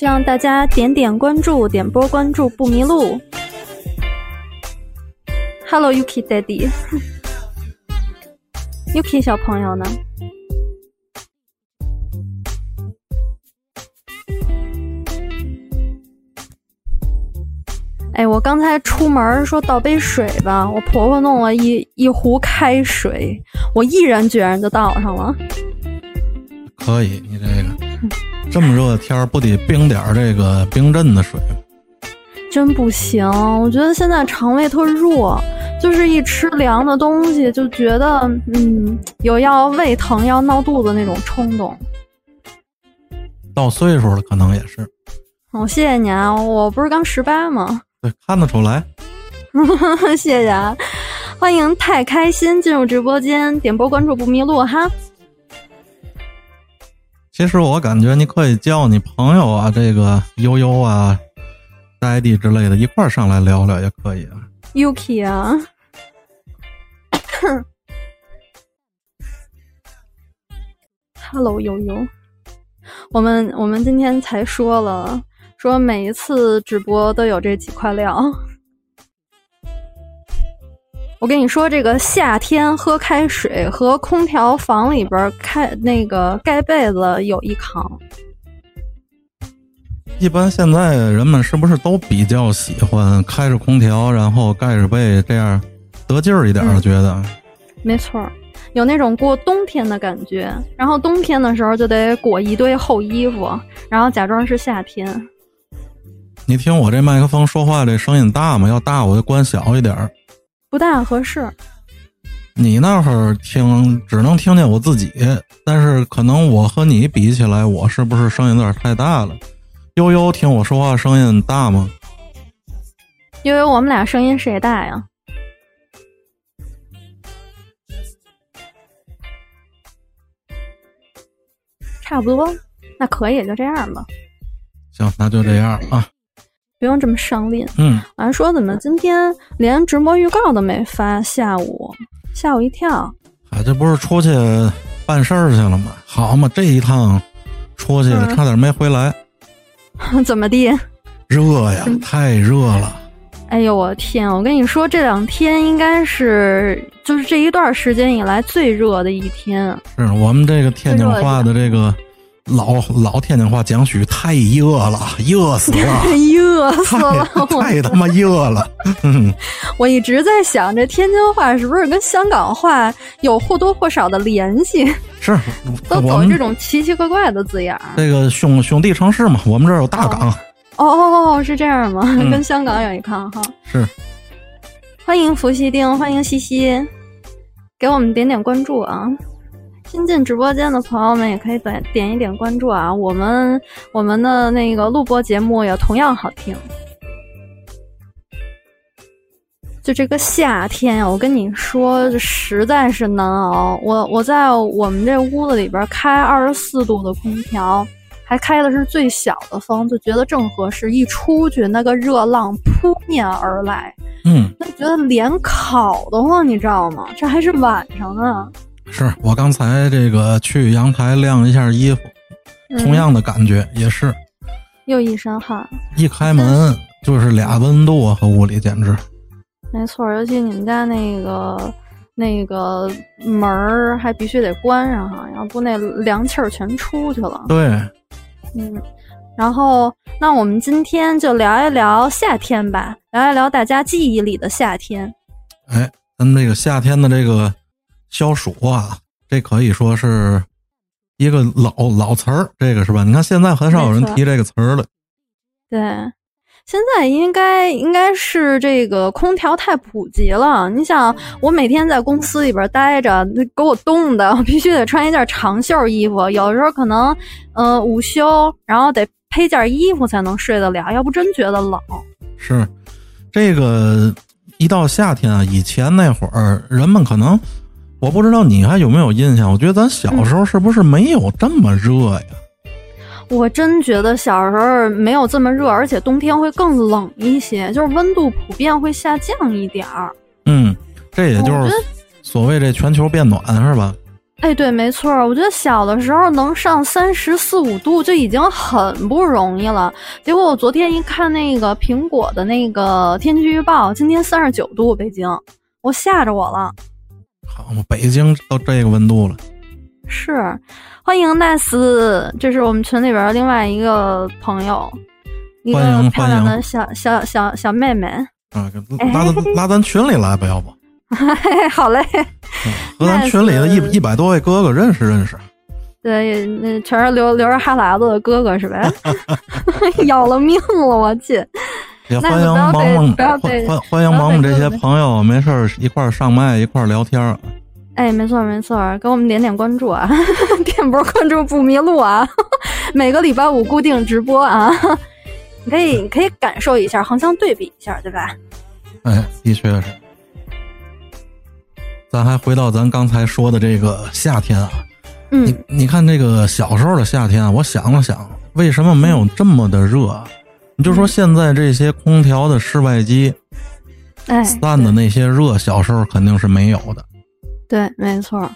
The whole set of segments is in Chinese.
希望大家点点关注，点波关注不迷路。Hello Yuki Daddy，Yuki 小朋友呢？哎，我刚才出门说倒杯水吧，我婆婆弄了一一壶开水，我毅然决然就倒上了。可以，你这这么热的天儿，不得冰点儿这个冰镇的水？真不行，我觉得现在肠胃特弱，就是一吃凉的东西就觉得嗯有要胃疼、要闹肚子那种冲动。到岁数了，可能也是。哦，谢谢你啊，我不是刚十八吗？对，看得出来。谢谢啊！欢迎太开心进入直播间，点播关注不迷路哈。其实我感觉你可以叫你朋友啊，这个悠悠啊、呆弟之类的，一块儿上来聊聊也可以啊。Yuki 啊，Hello 悠悠，我们我们今天才说了。说每一次直播都有这几块料，我跟你说，这个夏天喝开水和空调房里边开那个盖被子有一扛。一般现在人们是不是都比较喜欢开着空调，然后盖着被，这样得劲儿一点？觉得没错，有那种过冬天的感觉。然后冬天的时候就得裹一堆厚衣服，然后假装是夏天。你听我这麦克风说话，这声音大吗？要大我就关小一点儿。不大合适。你那会儿听只能听见我自己，但是可能我和你比起来，我是不是声音有点太大了？悠悠，听我说话声音大吗？悠悠，我们俩声音谁大呀？差不多，那可以就这样吧。行，那就这样啊。不用这么上脸。嗯，我还说怎么今天连直播预告都没发，下午吓我一跳。啊，这不是出去办事儿去了吗？好嘛，这一趟出去了，差点没回来。怎么地？热呀，太热了。哎呦我天！我跟你说，这两天应该是就是这一段时间以来最热的一天。是我们这个天津话的这个。老老天津话讲许太热了，热死了，热死了，太他妈热了。我一直在想，这天津话是不是跟香港话有或多或少的联系？是，都走这种奇奇怪怪的字眼儿。这个兄兄弟城市嘛，我们这儿有大港。哦哦哦，是这样吗？跟香港有一抗哈。是。欢迎伏羲丁，欢迎西西，给我们点点关注啊。新进直播间的朋友们也可以点点一点关注啊！我们我们的那个录播节目也同样好听。就这个夏天呀，我跟你说，实在是难熬。我我在我们这屋子里边开二十四度的空调，还开的是最小的风，就觉得正合适。一出去，那个热浪扑面而来，嗯，那觉得脸烤得慌，你知道吗？这还是晚上呢。是我刚才这个去阳台晾一下衣服，同样的感觉也是，又一身汗。一开门就是俩温度和屋里简直。没错，尤其你们家那个那个门儿还必须得关上哈，要不那凉气儿全出去了。对，嗯，然后那我们今天就聊一聊夏天吧，聊一聊大家记忆里的夏天。哎，咱们这个夏天的这个。消暑啊，这可以说是一个老老词儿，这个是吧？你看现在很少有人提这个词儿了。对，现在应该应该是这个空调太普及了。你想，我每天在公司里边待着，那给我冻的，我必须得穿一件长袖衣服。有的时候可能，嗯，午休，然后得披件衣服才能睡得了，要不真觉得冷。是，这个一到夏天啊，以前那会儿人们可能。我不知道你还有没有印象？我觉得咱小时候是不是没有这么热呀？我真觉得小时候没有这么热，而且冬天会更冷一些，就是温度普遍会下降一点儿。嗯，这也就是所谓这全球变暖是吧？哎，对，没错，我觉得小的时候能上三十四五度就已经很不容易了。结果我昨天一看那个苹果的那个天气预报，今天三十九度，北京，我吓着我了。好嘛，北京都这个温度了。是，欢迎奈斯，这是我们群里边另外一个朋友，一个漂亮的小小小小妹妹。啊，拉咱 拉咱群里来吧，要不？好嘞，和咱群里的一一百多位哥哥认识认识。对，那全是留留着哈喇子的哥哥是呗？要了命了，我去！也欢迎萌萌，欢欢欢迎萌萌这些朋友，没事儿一块儿上麦一块儿聊天儿。哎，没错没错，给我们点点关注啊，点波关注不迷路啊！每个礼拜五固定直播啊，你可以你可以感受一下，横向对比一下，对吧？哎，的确是。咱还回到咱刚才说的这个夏天啊，嗯，你你看这个小时候的夏天，我想了想，为什么没有这么的热？你就说现在这些空调的室外机，哎，散的那些热，小时候肯定是没有的。对，没错。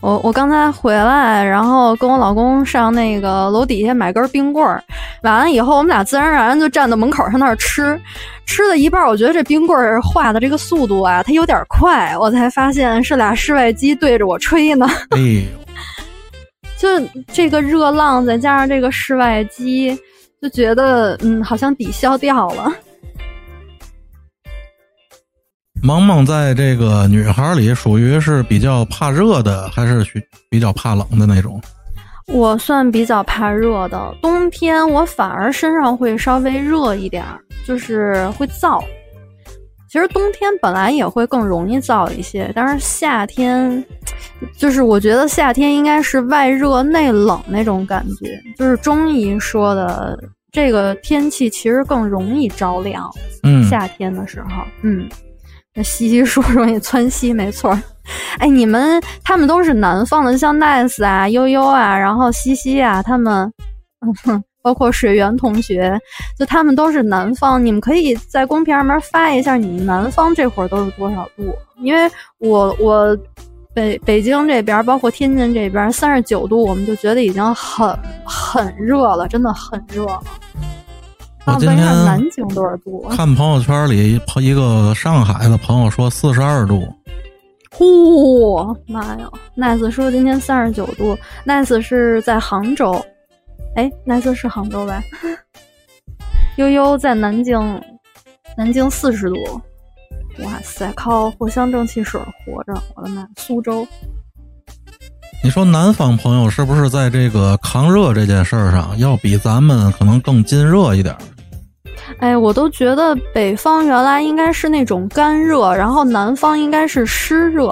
我我刚才回来，然后跟我老公上那个楼底下买根冰棍儿，完了以后我们俩自然而然就站到门口上那儿吃，吃了一半，我觉得这冰棍儿化的这个速度啊，它有点快，我才发现是俩室外机对着我吹呢。哎呦，就这个热浪再加上这个室外机，就觉得嗯，好像抵消掉了。萌萌在这个女孩里属于是比较怕热的，还是比较怕冷的那种？我算比较怕热的，冬天我反而身上会稍微热一点儿，就是会燥。其实冬天本来也会更容易燥一些，但是夏天，就是我觉得夏天应该是外热内冷那种感觉，就是中医说的这个天气其实更容易着凉。嗯，夏天的时候，嗯。那西西说容易窜稀，没错。哎，你们他们都是南方的，像 nice 啊、悠悠啊，然后西西啊，他们，嗯，包括水源同学，就他们都是南方。你们可以在公屏上面发一下，你们南方这会儿都是多少度？因为我我北北京这边，包括天津这边，三十九度，我们就觉得已经很很热了，真的很热了。我今天南京多少度？看朋友圈里一个上海的朋友说四十二度。嚯，妈呀！Nice 说今天三十九度，Nice 是在杭州。哎，Nice 是杭州呗？悠悠在南京，南京四十度。哇塞，靠藿香正气水活着，我的妈！苏州。你说南方朋友是不是在这个抗热这件事儿上，要比咱们可能更禁热一点？哎，我都觉得北方原来应该是那种干热，然后南方应该是湿热，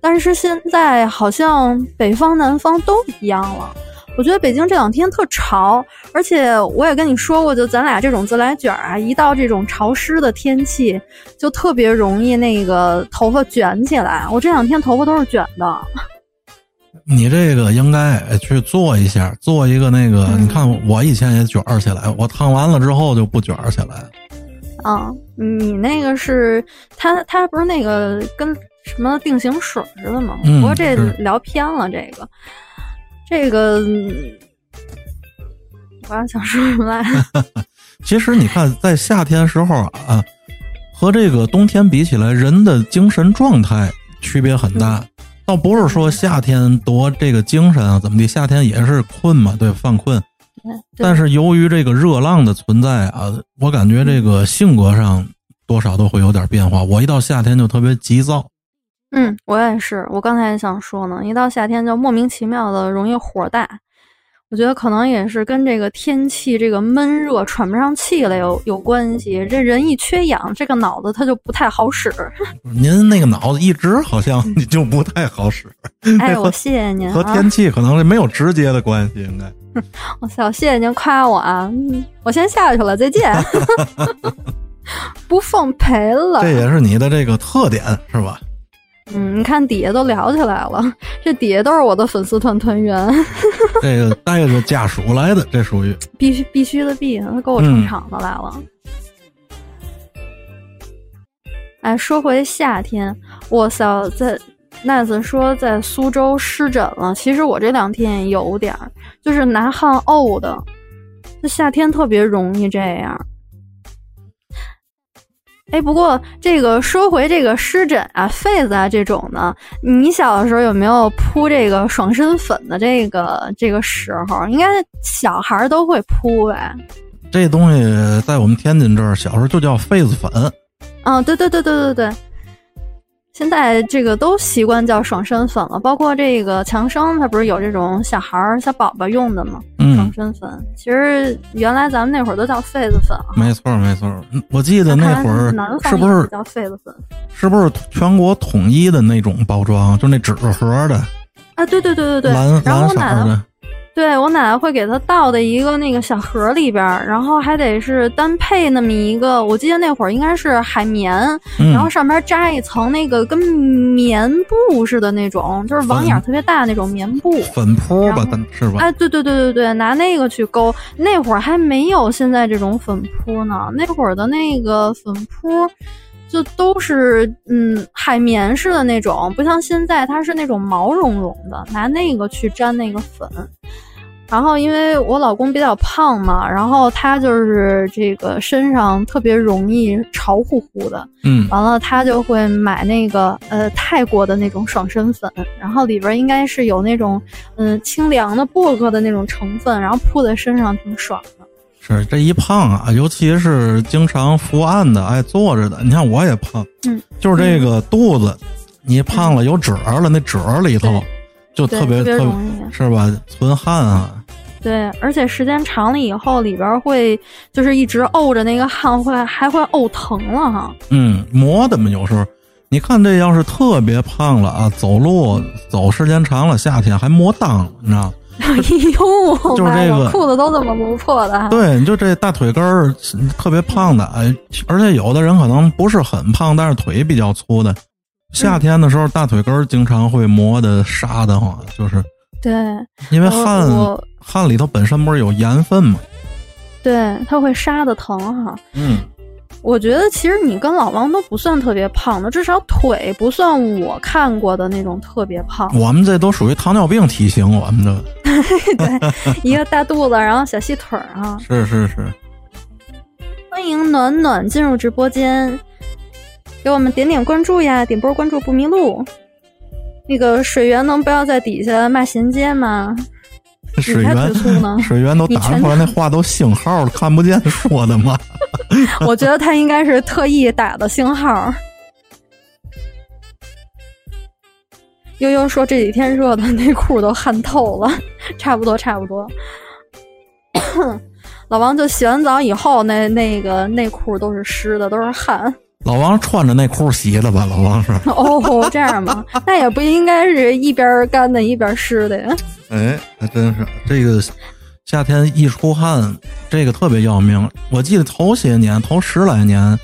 但是现在好像北方南方都一样了。我觉得北京这两天特潮，而且我也跟你说过，就咱俩这种自来卷啊，一到这种潮湿的天气，就特别容易那个头发卷起来。我这两天头发都是卷的。你这个应该去做一下，做一个那个。你看我以前也卷起来，我烫完了之后就不卷起来了。啊，你那个是它，它不是那个跟什么定型水似的吗？不过这聊偏了，这个，这个，我刚想说什么来？其实你看，在夏天时候啊，和这个冬天比起来，人的精神状态区别很大。倒不是说夏天多这个精神啊，怎么的？夏天也是困嘛，对，犯困。但是由于这个热浪的存在啊，我感觉这个性格上多少都会有点变化。我一到夏天就特别急躁。嗯，我也是。我刚才也想说呢，一到夏天就莫名其妙的容易火大。我觉得可能也是跟这个天气、这个闷热、喘不上气来有有关系。这人一缺氧，这个脑子它就不太好使。您那个脑子一直好像你 就不太好使。哎，我谢谢您。和天气可能是没有直接的关系，应该。我操，谢谢您夸我啊！我先下去了，再见。不奉陪了。这也是你的这个特点，是吧？嗯，你看底下都聊起来了，这底下都是我的粉丝团团员。这个带着家属来的，这属于必须必须的必，他给我撑场子来了。哎，说回夏天，我操，在奈子说在苏州湿疹了，其实我这两天也有点儿，就是拿汗呕的。这夏天特别容易这样。哎，不过这个说回这个湿疹啊、痱子啊这种呢，你小的时候有没有铺这个爽身粉的这个这个时候？应该小孩儿都会铺呗。这东西在我们天津这儿小时候就叫痱子粉。嗯，对对对对对对。现在这个都习惯叫爽身粉了，包括这个强生，它不是有这种小孩儿、小宝宝用的吗？爽身粉，其实原来咱们那会儿都叫痱子粉。啊没错没错，我记得那会儿是不是叫痱子粉？是不是全国统一的那种包装，就那纸盒的？啊，对对对对对，蓝蓝色的。对我奶奶会给它倒在一个那个小盒里边，然后还得是单配那么一个。我记得那会儿应该是海绵，然后上边扎一层那个跟棉布似的那种，就是网眼特别大那种棉布。粉扑吧，是吧？哎，对对对对对，拿那个去勾。那会儿还没有现在这种粉扑呢，那会儿的那个粉扑就都是嗯海绵似的那种，不像现在它是那种毛茸茸的，拿那个去沾那个粉。然后，因为我老公比较胖嘛，然后他就是这个身上特别容易潮乎乎的，嗯，完了他就会买那个呃泰国的那种爽身粉，然后里边应该是有那种嗯清凉的薄荷的那种成分，然后铺在身上挺爽的。是这一胖啊，尤其是经常伏案的、爱坐着的，你看我也胖，嗯，就是这个肚子，你胖了有褶了，那褶里头。就特别特别容易，是吧？存汗啊。对，而且时间长了以后，里边会就是一直沤着那个汗，会还会沤疼了哈。嗯，磨的嘛，有时候你看这要是特别胖了啊，走路走时间长了，夏天还磨裆，你知道哎呦，就是这个裤子都这么磨破的。对，你就这大腿根儿特别胖的，哎，而且有的人可能不是很胖，但是腿比较粗的。夏天的时候，大腿根儿经常会磨的沙的慌，就是对，因为汗汗里头本身不是有盐分吗，对，它会沙的疼哈。嗯，我觉得其实你跟老王都不算特别胖的，至少腿不算我看过的那种特别胖。我们这都属于糖尿病体型，我们的 对，一个大肚子，然后小细腿儿啊。是是是，欢迎暖暖进入直播间。给我们点点关注呀，点波关注不迷路。那个水源能不要在底下骂衔接吗？水源水源都打出来，那话都星号了，看不见说的吗？我觉得他应该是特意打的星号。悠悠说这几天热的内裤都汗透了，差不多差不多。老王就洗完澡以后，那那个内裤都是湿的，都是汗。老王穿着内裤洗的吧？老王是 哦，这样吗？那也不应该是一边干的一边湿的呀。哎，还真是这个夏天一出汗，这个特别要命。我记得头些年，头十来年，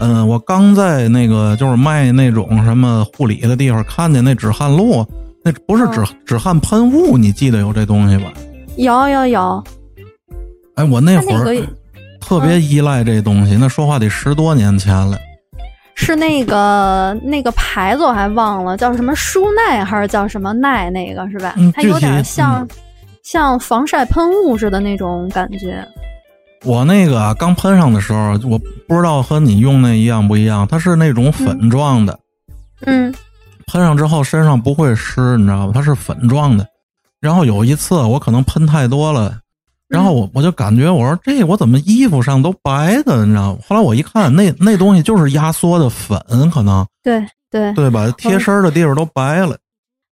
嗯，我刚在那个就是卖那种什么护理的地方，看见那止汗露，那不是止止汗喷雾，你记得有这东西吧？有有有。哎，我那会儿特别依赖这东西，那说话得十多年前了。是那个那个牌子我还忘了叫什么舒奈还是叫什么奈那个是吧？它有点像像防晒喷雾似的那种感觉。我那个刚喷上的时候，我不知道和你用那一样不一样，它是那种粉状的。嗯。喷上之后身上不会湿，你知道吧？它是粉状的。然后有一次我可能喷太多了。然后我我就感觉我说这我怎么衣服上都白的，你知道吗？后来我一看，那那东西就是压缩的粉，可能对对对吧？贴身的地方都白了。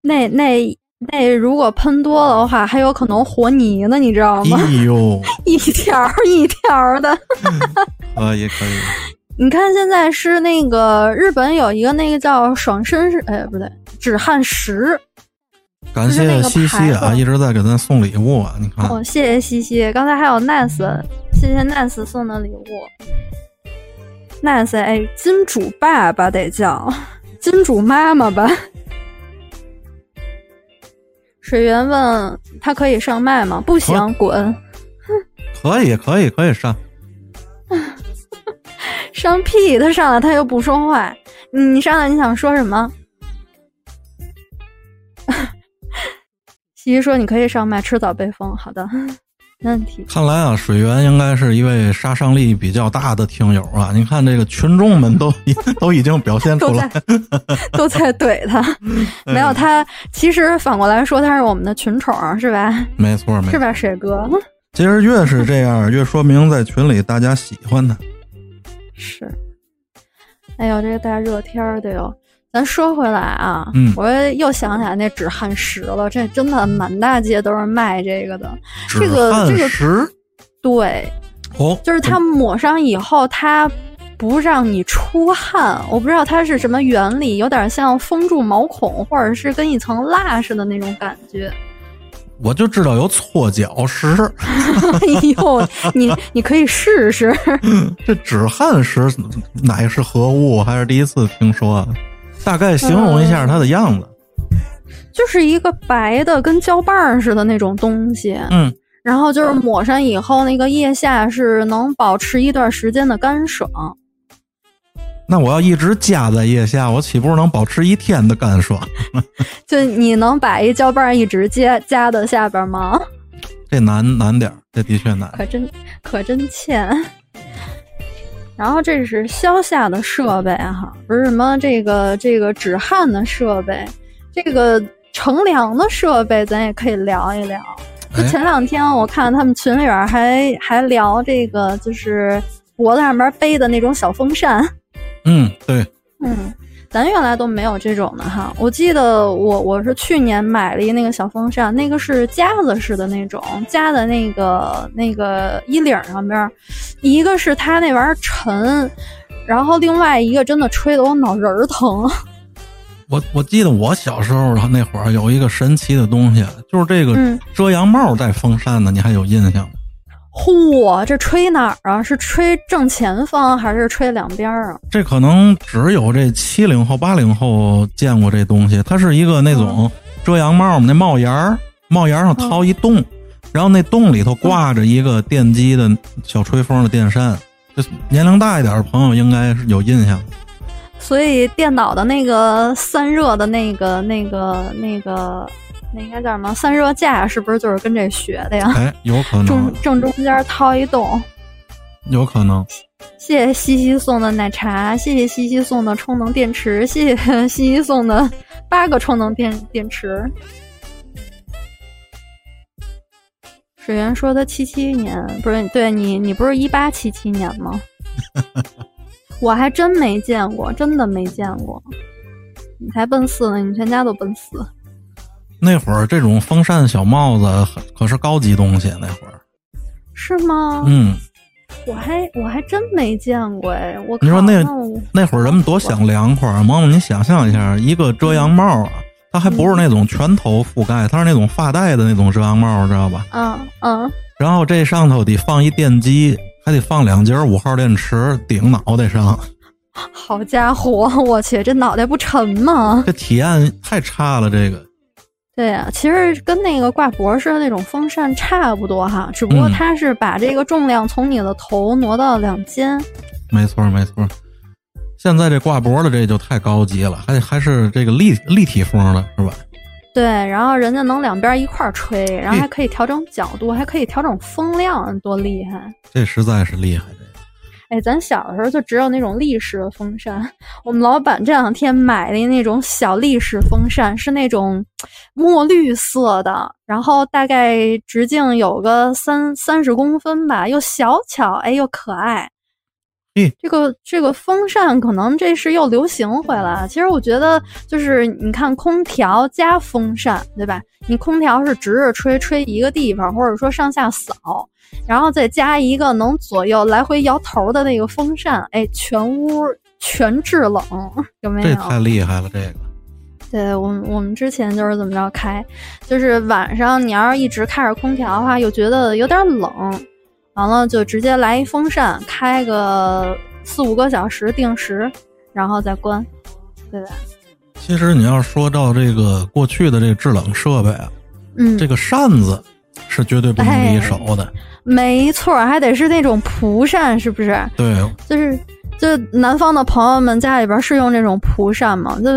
那那那如果喷多了的话，还有可能和泥呢，你知道吗？哎呦，一条一条的。啊，也可以。你看现在是那个日本有一个那个叫爽身，哎不对，止汗石。感谢西西啊，一直在给咱送礼物啊！你看，哦，谢谢西西，刚才还有 nice，谢谢 nice 送的礼物。nice，哎，金主爸爸得叫金主妈妈吧？水源问他可以上麦吗？不行，滚！可以，可以，可以上。上屁，他上来他又不说话。你上来你想说什么？西西说你可以上麦，迟早被封。好的。没问题。看来啊，水源应该是一位杀伤力比较大的听友啊！你看这个群众们都 都已经表现出来，都在怼他。没有他，其实反过来说，他是我们的群宠，是吧？没错，没错，是吧，水哥？其实越是这样，越说明在群里大家喜欢他。是。哎呦，这个大热天的哟。咱说回来啊，嗯，我又想起来那止汗石了，这真的满大街都是卖这个的。这个这个石，对，哦，就是它抹上以后，它不让你出汗。我不知道它是什么原理，有点像封住毛孔，或者是跟一层蜡似的那种感觉。我就知道有搓脚石。哎呦，你你可以试试。这止汗石哪是何物？还是第一次听说。大概形容一下它的样子，就是一个白的跟胶棒似的那种东西，嗯，然后就是抹上以后，那个腋下是能保持一段时间的干爽。那我要一直夹在腋下，我岂不是能保持一天的干爽？就你能把一胶棒一直夹夹到下边吗？这难难点这的确难，可真可真欠。然后这是消夏的设备哈，不是什么这个这个止汗的设备，这个乘凉的设备咱也可以聊一聊。就前两天我看他们群里边还还聊这个，就是脖子上面背的那种小风扇。嗯，对，嗯。咱原来都没有这种的哈，我记得我我是去年买了一那个小风扇，那个是夹子式的那种，夹在那个那个衣领上边，一个是它那玩意儿沉，然后另外一个真的吹得我脑仁儿疼。我我记得我小时候那会儿有一个神奇的东西，就是这个遮阳帽带风扇的，你还有印象吗？嚯，这吹哪儿啊？是吹正前方还是吹两边啊？这可能只有这七零后、八零后见过这东西。它是一个那种遮阳帽嘛，那帽檐儿，帽檐上掏一洞，然后那洞里头挂着一个电机的小吹风的电扇。就年龄大一点的朋友应该是有印象。所以电脑的那个散热的那个、那个、那个。那应该叫什么散热架？是不是就是跟这学的呀？哎，有可能。正正中间掏一洞，有可能。谢谢西西送的奶茶，谢谢西西送的充能电池，谢谢西西送的八个充能电电池。水源说他七七年不是对你，你不是一八七七年吗？我还真没见过，真的没见过。你才奔四呢，你全家都奔四。那会儿这种风扇小帽子可是高级东西，那会儿是吗？嗯，我还我还真没见过哎。我你说那那会儿人们多想凉快，萌萌，你想象一下，一个遮阳帽啊，它还不是那种全头覆盖，它是那种发带的那种遮阳帽，知道吧？嗯嗯。然后这上头得放一电机，还得放两节五号电池顶脑袋上。好家伙，我去，这脑袋不沉吗？这体验太差了，这个。对呀，其实跟那个挂脖式的那种风扇差不多哈，只不过它是把这个重量从你的头挪到两肩。没错没错，现在这挂脖的这就太高级了，还还是这个立立体风的是吧？对，然后人家能两边一块吹，然后还可以调整角度，还可以调整风量，多厉害！这实在是厉害。哎，咱小的时候就只有那种立式的风扇。我们老板这两天买的那种小立式风扇，是那种墨绿色的，然后大概直径有个三三十公分吧，又小巧，哎，又可爱。嗯，这个这个风扇可能这是又流行回来。其实我觉得，就是你看空调加风扇，对吧？你空调是直着吹，吹一个地方，或者说上下扫。然后再加一个能左右来回摇头的那个风扇，哎，全屋全制冷，有没有？这太厉害了，这个。对我们，我们之前就是怎么着开，就是晚上你要是一直开着空调的话，又觉得有点冷，完了就直接来一风扇，开个四五个小时定时，然后再关，对吧？其实你要说到这个过去的这个制冷设备啊，嗯，这个扇子是绝对不能离手的。没错，还得是那种蒲扇，是不是？对，就是就南方的朋友们家里边是用这种蒲扇吗？就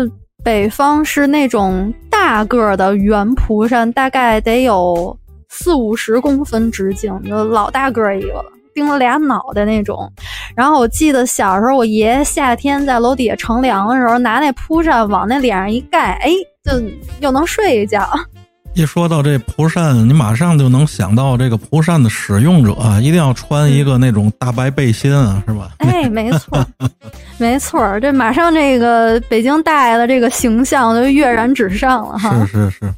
北方是那种大大个儿的圆蒲扇，大概得有四五十公分直径，就老大个儿一个了，顶了俩脑袋那种。然后我记得小时候，我爷爷夏天在楼底下乘凉的时候，拿那蒲扇往那脸上一盖，哎，就又能睡一觉。一说到这蒲扇，你马上就能想到这个蒲扇的使用者啊一定要穿一个那种大白背心啊，是吧？哎，没错，没错，这马上这个北京大爷的这个形象就跃然纸上了哈。是是是。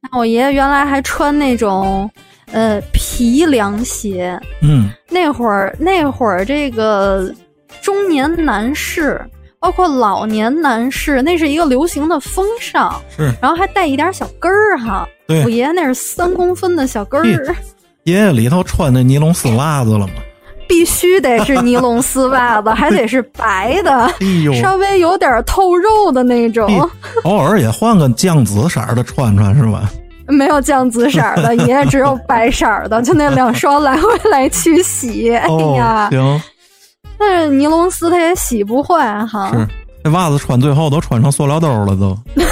那我爷爷原来还穿那种呃皮凉鞋，嗯，那会儿那会儿这个中年男士。包括老年男士，那是一个流行的风尚，是，然后还带一点小跟儿哈。对，我爷爷那是三公分的小跟儿。爷爷里头穿那尼龙丝袜子了吗？必须得是尼龙丝袜子，还得是白的，哎呦，稍微有点透肉的那种。偶尔也换个酱紫色的穿穿是吧？没有酱紫色的，爷爷只有白色的，就那两双来回来去洗。哎呀，行。但是尼龙丝它也洗不坏哈。是，那袜子穿最后都穿成塑料兜了都。哎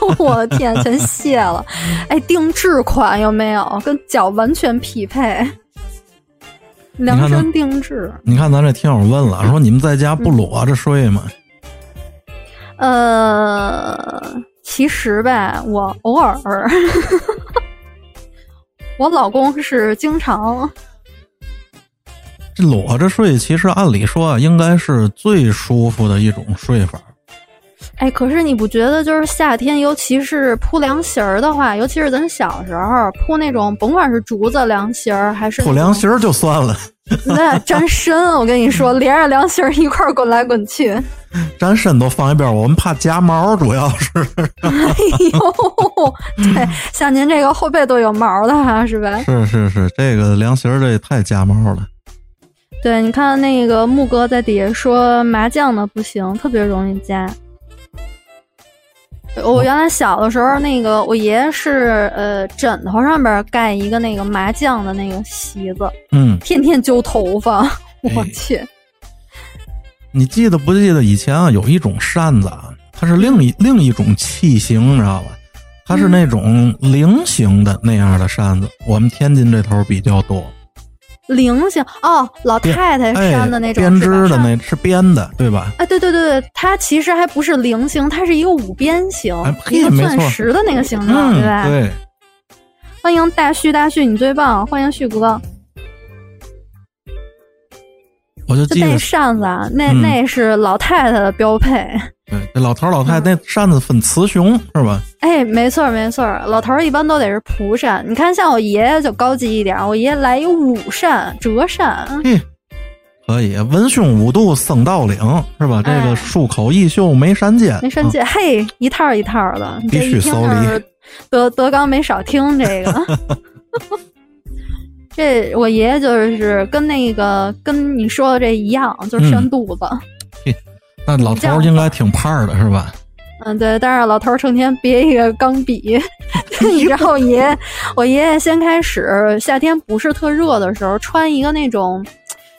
呦我的天，全卸了！哎，定制款有没有？跟脚完全匹配，量身定制。你看咱这听友问了，说你们在家不裸着睡吗？呃，其实呗，我偶尔，我老公是经常。裸着睡，其实按理说啊，应该是最舒服的一种睡法。哎，可是你不觉得，就是夏天，尤其是铺凉席儿的话，尤其是咱小时候铺那种，甭管是竹子凉席儿还是铺凉席儿就算了，那粘身，我跟你说，连着凉席儿一块滚来滚去，粘身都放一边，我们怕夹毛，主要是。哎呦，对，像您这个后背都有毛的哈，是吧？是是是，这个凉席儿这也太夹毛了。对，你看那个木哥在底下说麻将的不行，特别容易夹。我原来小的时候，那个我爷爷是呃枕头上边盖一个那个麻将的那个席子，嗯，天天揪头发，我去。你记得不记得以前啊有一种扇子啊，它是另一另一种器型，你知道吧？它是那种菱形的那样的扇子，我们天津这头比较多。菱形哦，老太太扇的那种编织的那是编的，对吧？哎，对对对对，它其实还不是菱形，它是一个五边形，一个钻石的那个形状，对吧？对。欢迎大旭，大旭你最棒！欢迎旭哥。我就记得那扇子啊，那那是老太太的标配。对，那老头老太太那扇子分雌雄是吧？哎，没错没错，老头一般都得是蒲扇。你看，像我爷爷就高级一点，我爷爷来一五扇折扇。嘿，可以，文胸五度僧道领是吧？这个漱口一袖眉山间，眉山间，嘿，一套一套的，必须搜礼。德德刚没少听这个。这我爷爷就是跟那个跟你说的这一样，就是扇肚子。那老头应该挺胖的，是吧？嗯，对。但是老头成天别一个钢笔，你知道我，爷我爷爷先开始夏天不是特热的时候，穿一个那种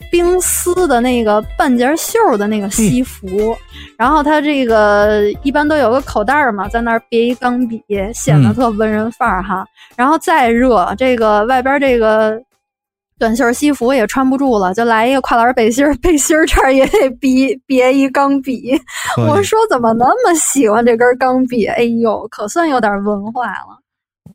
冰丝的那个半截袖的那个西服，然后他这个一般都有个口袋嘛，在那儿别一钢笔，显得特文人范儿哈。然后再热，这个外边这个。短袖西服也穿不住了，就来一个跨栏背心儿，背心儿这儿也得别别一钢笔。我说怎么那么喜欢这根钢笔？哎呦，可算有点文化了。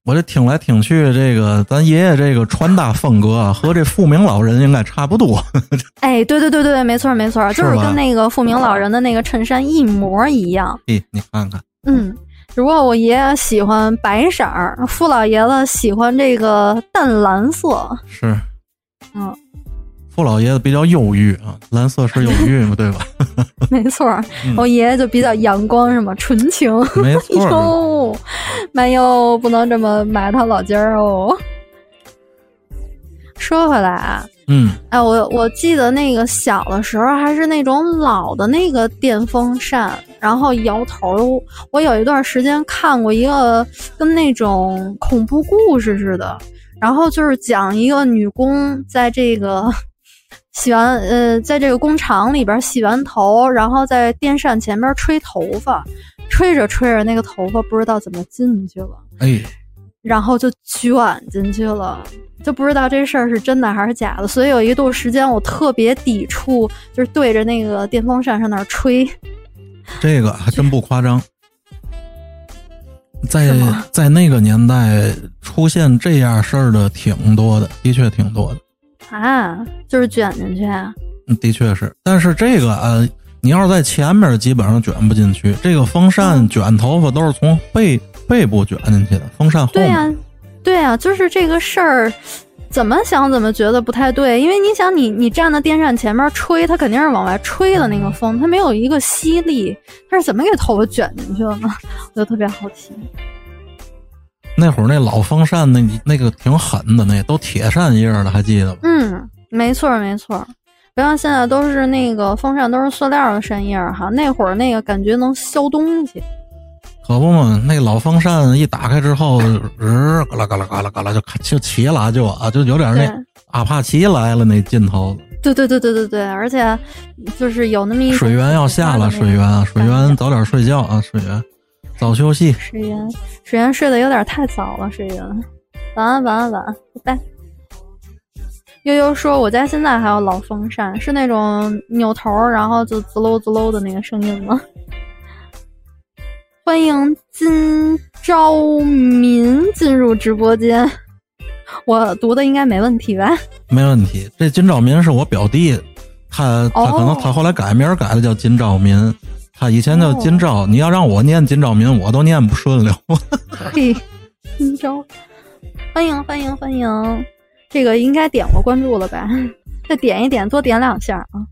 我这听来听去，这个咱爷爷这个穿搭风格啊和这富明老人应该差不多。哎，对对对对，没错没错，就是跟那个富明老人的那个衬衫一模一样。咦，你看看。嗯，只不过我爷爷喜欢白色儿，傅老爷子喜欢这个淡蓝色。是。嗯，傅老爷子比较忧郁啊，蓝色是忧郁嘛，对吧？没错，我爷爷就比较阳光，是吗？纯情，没错。哟，没有，不能这么埋汰老家儿哦。说回来啊，嗯，哎，我我记得那个小的时候还是那种老的那个电风扇，然后摇头。我有一段时间看过一个跟那种恐怖故事似的。然后就是讲一个女工在这个洗完呃，在这个工厂里边洗完头，然后在电扇前面吹头发，吹着吹着，那个头发不知道怎么进去了，哎，然后就卷进去了，就不知道这事儿是真的还是假的。所以有一度时间，我特别抵触，就是对着那个电风扇上那儿吹。这个还真不夸张。在在那个年代出现这样事儿的挺多的，的确挺多的，啊，就是卷进去的确是。但是这个呃，你要是在前面，基本上卷不进去。这个风嗯扇卷头发都是从背背部卷进去的，风扇后对呀、面。对呀、就是这个事儿，怎么想怎么觉得不太对。因为你想你，你站在电扇前面吹，它肯定是往外吹的那个风，它没有一个吸力，它是怎么给头发卷进去的呢？我就特别好奇。那会儿那老风扇那那个挺狠的，那都铁扇叶儿的，还记得吗？嗯，没错儿没错儿，不像现在都是那个风扇都是塑料的扇叶哈，那会儿那个感觉能削东西。可不嘛，那老风扇一打开之后，日嘎啦嘎啦嘎啦嘎啦就就齐了，就啊，就有点对那阿帕奇来了那劲头子。对对对对对对，而且就是有那么一水源要下了，水源啊，水源早点睡觉啊，水源早休息。水源，水源睡得有点太早了，水源，晚安晚安晚安，拜拜。悠悠说：“我家现在还有老风扇，是那种扭头，然后就滋喽滋喽的那个声音吗？”欢迎金昭民进入直播间，我读的应该没问题吧？没问题。这金兆民是我表弟，他他可能哦他后来改名儿改的叫金兆民，他以前叫金兆。你要让我念金兆民，我都念不顺溜。嘿，金昭，欢迎欢迎欢迎，这个应该点过关注了吧？再点一点，多点两下啊！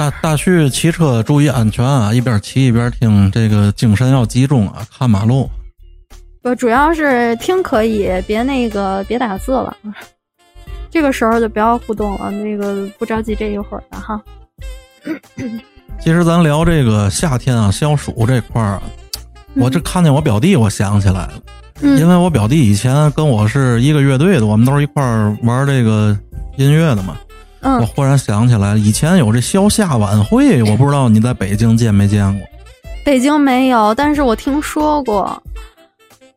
大大旭骑车注意安全啊，一边骑一边听，这个精神要集中啊，看马路。不，主要是听可以，别那个别打字了。这个时候就不要互动了，那个不着急这一会儿的哈。其实咱聊这个夏天啊，消暑这块儿啊，我这看见我表弟，我想起来了，因嗯为我表弟以前跟我是一个乐队的，我们都是一块儿玩这个音乐的嘛。我嗯，忽然想起来，以前有这消夏晚会，我不知道你在北京见没见过。北京没有，但是我听说过。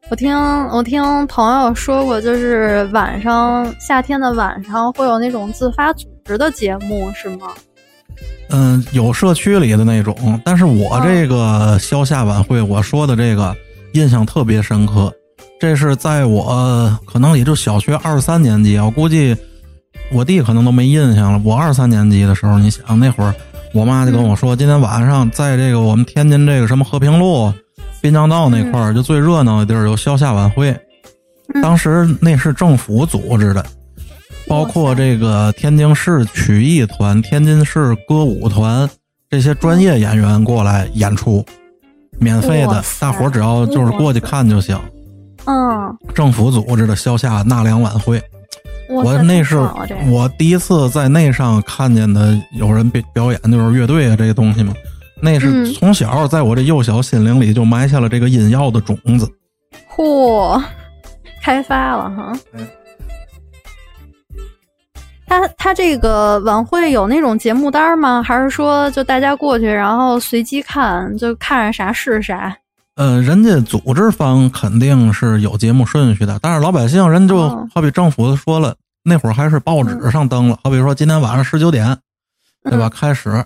我听我听朋友说过，就是晚上夏天的晚上会有那种自发组织的节目，是吗？嗯，有社区里的那种，但是我这个消夏晚会，我说的这个印象特别深刻。这是在我可能也就小学二三年级，我估计我弟可能都没印象了。我二三年级的时候，你想那会儿，我妈就跟我说，今天晚上在这个我们天津这个什么和平路、滨江道那块儿，就最热闹的地儿有消夏晚会。嗯当时那是政府组织的，包括这个天津市曲艺团、天津市歌舞团这些专业演员过来演出，免费的，大伙儿只要就是过去看就行。嗯，政府组织的消夏纳凉晚会，我那是我第一次在那上看见的有人表表演，就是乐队啊这些东西嘛。那是嗯从小在我这幼小心灵里就埋下了这个音药的种子。嚯，开发了哈嗯。他他这个晚会有那种节目单吗？还是说就大家过去然后随机看，就看着啥是啥？呃，人家组织方肯定是有节目顺序的，但是老百姓人就哦好比政府说了，那会儿还是报纸上登了，好比说今天晚上十九点，对吧？开始，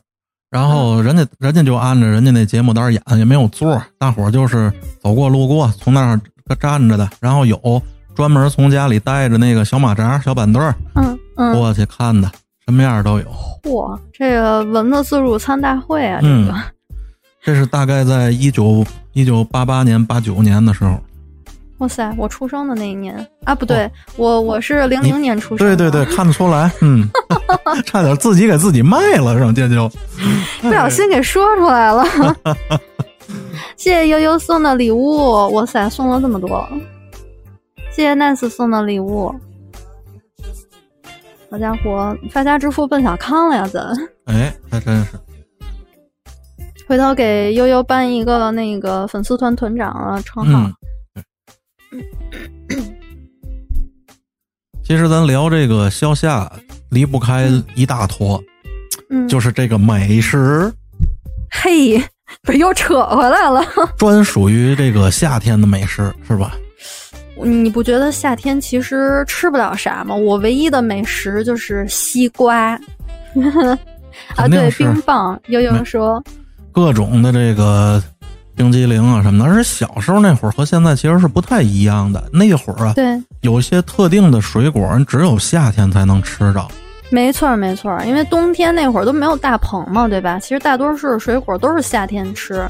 然后人家人家就按着人家那节目单演，也没有座儿，大伙儿就是走过路过，从那儿站着的，然后有专门从家里带着那个小马扎、小板凳儿嗯嗯，过去看的，什么样都有。嚯，这个蚊子自助餐大会啊，这嗯个、这是大概在一九一九八八年、八九年的时候。哇塞，我出生的那一年啊，不对，我我是零零年出生的，对对对，看得出来，嗯，差点自己给自己卖了，是吧？这就不小心给说出来了。谢谢悠悠送的礼物，哇塞，送了这么多！谢谢 Nice 送的礼物。好家伙，发家致富奔小康了呀，咱哎，还真是。回头给悠悠办一个那个粉丝团团长的称号。其实咱聊这个消夏，离不开一大坨，嗯，就是这个美食。嘿，不是又扯回来了？专属于这个夏天的美食是吧？你不觉得夏天其实吃不了啥吗？我唯一的美食就是西瓜。啊，对，冰棒。悠悠说，各种的这个冰激凌啊什么的，而且小时候那会儿和现在其实是不太一样的。那会儿啊，对，有些特定的水果，只有夏天才能吃着。没错没错，因为冬天那会儿都没有大棚嘛，对吧？其实大多数水果都是夏天吃。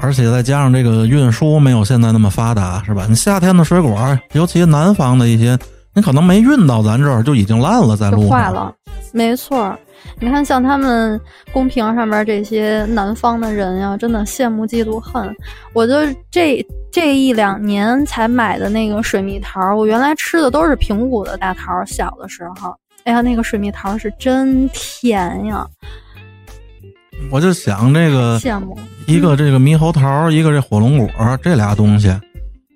而且再加上这个运输没有现在那么发达，是吧？你夏天的水果，尤其南方的一些，你可能没运到咱这儿就已经烂了，在路上。坏了，没错。你看，像他们公屏上面这些南方的人呀，真的羡慕嫉妒恨。我就这这一两年才买的那个水蜜桃，我原来吃的都是平谷的大桃，小的时候，哎呀，那个水蜜桃是真甜呀，我就想这个羡慕。一个这个猕猴桃，一个这火龙果，这俩东西，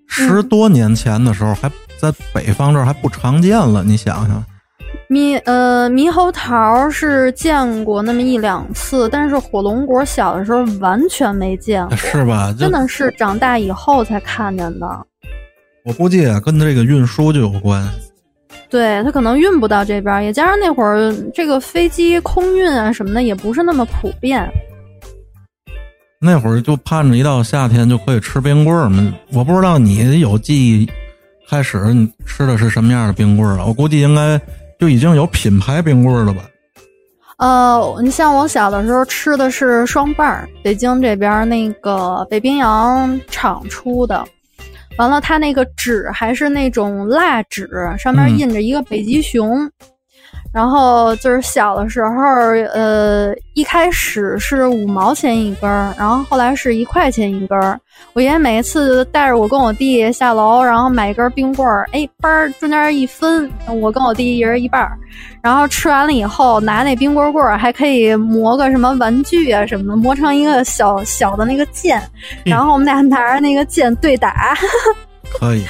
十多年前的时候还在北方这儿还不常见了。你想想，猕呃猕猴桃是见过那么一两次，但是火龙果小的时候完全没见过，是吧？真的是长大以后才看见的。我估计啊，跟这个运输就有关。对，它可能运不到这边儿，也加上那会儿这个飞机空运啊什么的也不是那么普遍。那会儿就盼着一到夏天就可以吃冰棍儿嘛。我不知道你有记忆，开始你吃的是什么样的冰棍儿了？我估计应该就已经有品牌冰棍儿了吧？呃，你像我小的时候吃的是双棒儿，北京这边儿那个北冰洋厂出的。完了，它那个纸还是那种蜡纸，上面印着一个北极熊。然后就是小的时候，呃，一开始是五毛钱一根儿，然后后来是一块钱一根儿。我爷爷每一次带着我跟我弟下楼，然后买一根冰棍儿，哎，嘣儿中间一分，我跟我弟一人一半儿。然后吃完了以后，拿那冰棍棍儿还可以磨个什么玩具啊什么的，磨成一个小小的那个剑，然后我们俩拿着那个剑对打。可以，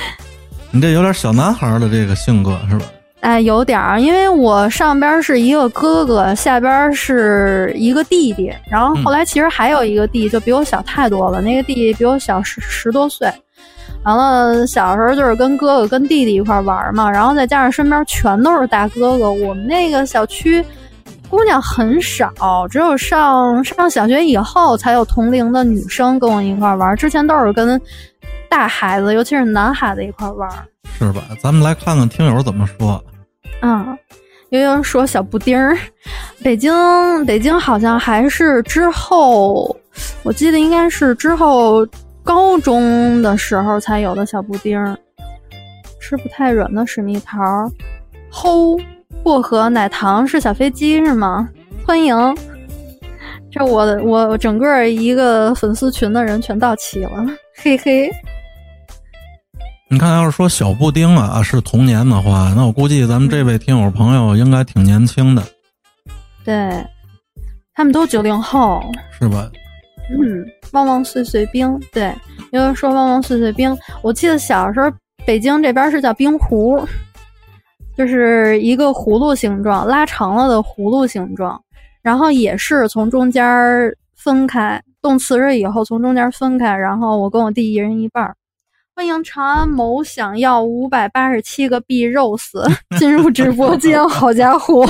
你这有点小男孩的这个性格是吧？哎，有点儿，因为我上边是一个哥哥，下边是一个弟弟，然后后来其实还有一个弟，就比我小太多了。那个弟弟比我小十十多岁，完了小时候就是跟哥哥跟弟弟一块玩嘛，然后再加上身边全都是大哥哥，我们那个小区姑娘很少，只有上上小学以后才有同龄的女生跟我一块玩，之前都是跟大孩子，尤其是男孩子一块玩。是吧？咱们来看看听友怎么说。嗯，悠悠说小布丁儿，北京北京好像还是之后，我记得应该是之后高中的时候才有的小布丁儿，吃不太软的水蜜桃，齁薄荷奶糖是小飞机是吗？欢迎，这我我整个一个粉丝群的人全到齐了，嘿嘿。你看，要是说小布丁啊是童年的话，那我估计咱们这位听友朋友应该挺年轻的，对，他们都九零后，是吧？嗯，旺旺碎碎冰，对，因为说旺旺碎碎冰，我记得小时候北京这边是叫冰壶，就是一个葫芦形状，拉长了的葫芦形状，然后也是从中间分开，冻瓷实以后从中间分开，然后我跟我弟一人一半儿。欢迎长安某想要五百八十七个币肉丝进入直播间，好家伙！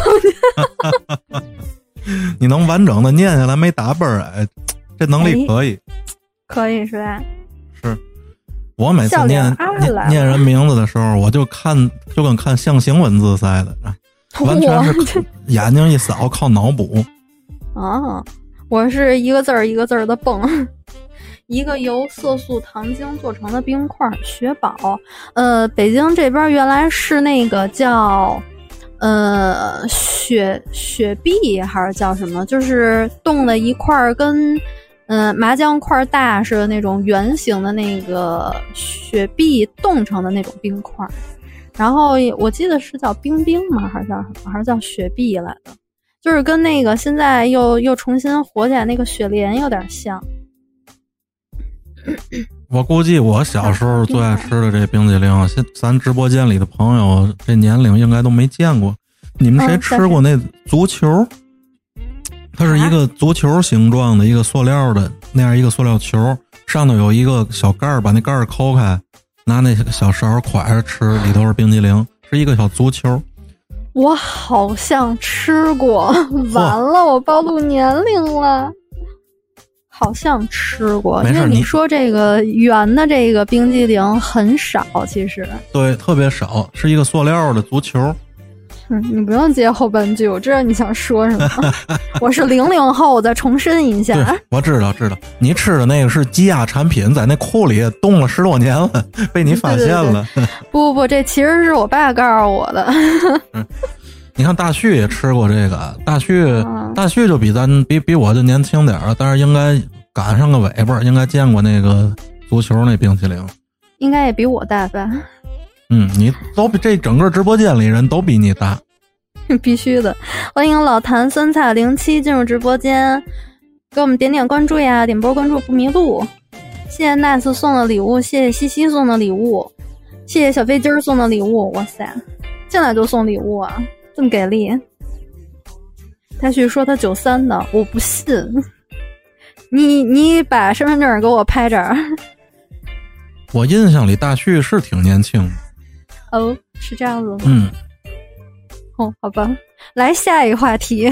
你能完整的念下来没打本儿？哎，这能力可以，可以是吧？是我每次念念念人名字的时候，我就看就跟看象形文字似的，完全是 眼睛一扫靠脑补。啊，我是一个字儿一个字儿的蹦。一个由色素糖精做成的冰块，雪宝。呃，北京这边原来是那个叫呃雪雪碧还是叫什么？就是冻的一块儿跟嗯、麻将块大似的那种圆形的那个雪碧冻成的那种冰块。然后我记得是叫冰冰吗？还是叫什么？还是叫雪碧来的？就是跟那个现在又又重新火起来那个雪莲有点像。我估计我小时候最爱吃的这冰激凌，现咱直播间里的朋友这年龄应该都没见过。你们谁吃过那足球？它是一个足球形状的一个塑料的那样一个塑料球，上头有一个小盖儿，把那盖儿抠开，拿那小勺蒯着吃，里头是冰激凌，是一个小足球。我好像吃过，完了，我暴露年龄了。好像吃过，因为你说这个圆的这个冰激凌很少，其实对，特别少，是一个塑料的足球。嗯，你不用接后半句，我知道你想说什么。我是零零后，我再重申一下。我知道，知道，你吃的那个是积压产品，在那库里冻了十多年了，被你发现了。不不不，这其实是我爸告诉我的。你看大旭也吃过这个，大旭大旭就比咱比比我就年轻点儿，但是应该赶上个尾巴，应该见过那个足球那冰淇淋，应该也比我大吧？嗯，你都比这整个直播间里人都比你大，必须的。欢迎老谭酸菜零七进入直播间，给我们点点关注呀，点波关注不迷路。谢谢 nice 送的礼物，谢谢西西送的礼物，谢谢小飞机送的礼物。哇塞，进来就送礼物啊！这么给力，大旭说他九三的，我不信。你你把身份证给我拍这儿。我印象里大旭是挺年轻的。哦，是这样子吗？嗯。哦，好吧，来下一个话题。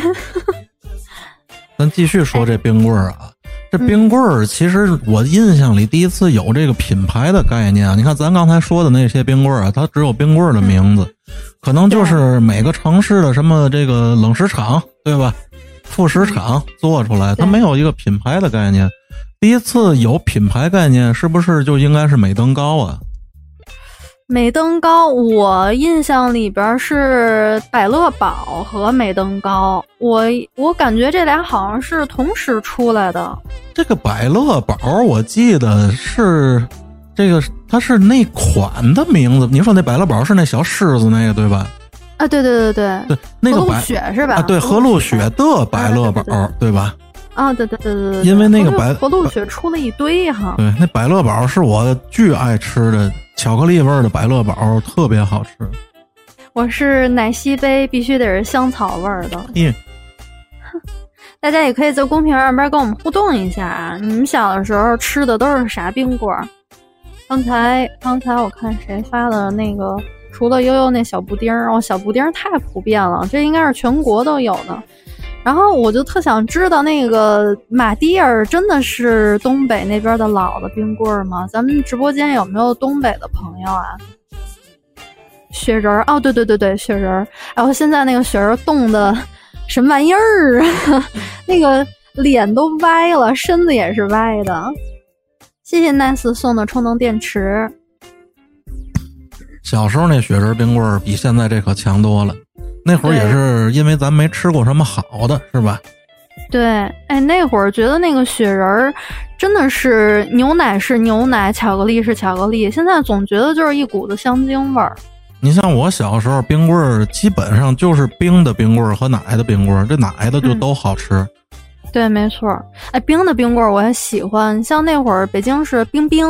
咱继续说这冰棍儿啊。这冰棍儿，其实我印象里第一次有这个品牌的概念啊。你看咱刚才说的那些冰棍儿啊，它只有冰棍儿的名字，可能就是每个城市的什么这个冷食厂，对吧？副食厂做出来，它没有一个品牌的概念。第一次有品牌概念，是不是就应该是美登高啊？美登高，我印象里边是百乐宝和美登高，我我感觉这俩好像是同时出来的。这个百乐宝，我记得是这个，它是那款的名字。你说那百乐宝是那小狮子那个对吧？啊，对对对对对，那个白雪是吧？啊，对，和路雪的百乐宝，对吧？啊，对对对对对，因为那个白和路雪出了一堆哈。对，那百乐宝是我巨爱吃的。巧克力味儿的百乐宝特别好吃，我是奶昔杯，必须得是香草味儿的。嗯，大家也可以在公屏上边跟我们互动一下啊！你们小的时候吃的都是啥冰棍儿？刚才刚才我看谁发的那个，除了悠悠那小布丁儿，哦，小布丁儿太普遍了，这应该是全国都有的。然后我就特想知道，那个马蒂尔真的是东北那边的老的冰棍吗？咱们直播间有没有东北的朋友啊？雪人儿哦，对对对对，雪人儿。然后现在那个雪人冻的什么玩意儿啊？那个脸都歪了，身子也是歪的。谢谢 nice 送的充能电池。小时候那雪人冰棍儿比现在这可强多了。那会儿也是因为咱没吃过什么好的，是吧？对，哎，那会儿觉得那个雪人儿真的是牛奶是牛奶，巧克力是巧克力，现在总觉得就是一股子香精味儿。你像我小时候，冰棍儿基本上就是冰的冰棍儿和奶的冰棍儿，这奶的就都好吃。对，没错。哎，冰的冰棍儿我也喜欢，像那会儿北京是冰冰，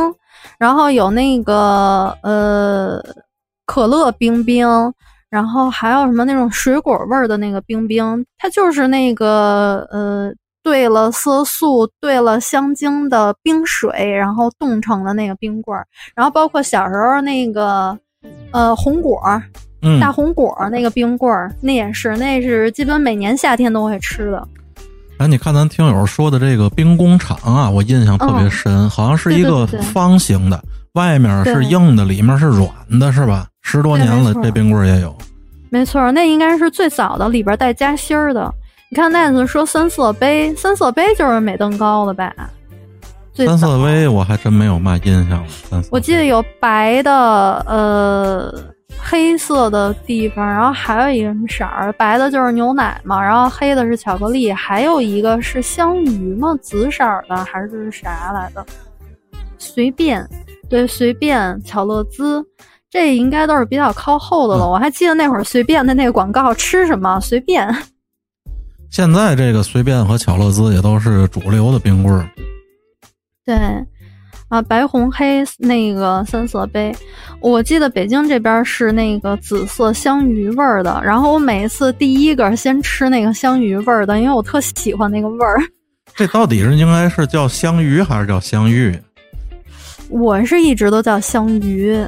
然后有那个呃可乐冰冰。然后还有什么那种水果味儿的那个冰冰，它就是那个呃兑了色素、兑了香精的冰水，然后冻成的那个冰棍儿。然后包括小时候那个呃红果儿，大红果儿那个冰棍儿，那也是，那是基本每年夏天都会吃的。哎，你看咱听友说的这个冰工厂啊，我印象特别深，好像是一个方形的，外面是硬的，里面是软的，是吧？十多年了，这冰棍也有，没错，那应该是最早的，里边带夹心儿的。你看奈子说三色杯，三色杯就是美登高的吧？三色杯我还真没有嘛印象了。我记得有白的，呃，黑色的地方，然后还有一个什么色儿？白的就是牛奶嘛，然后黑的是巧克力，还有一个是香芋嘛？紫色的还是啥来的？随便，对，随便，巧乐兹。这应该都是比较靠后的了。我还记得那会儿随便的那个广告，吃什么随便。现在这个随便和巧乐兹也都是主流的冰棍儿。对，啊，白红黑那个三色杯，我记得北京这边是那个紫色香芋味儿的。然后我每一次第一个先吃那个香芋味儿的，因为我特喜欢那个味儿。这到底是应该是叫香芋还是叫香芋？我是一直都叫香芋。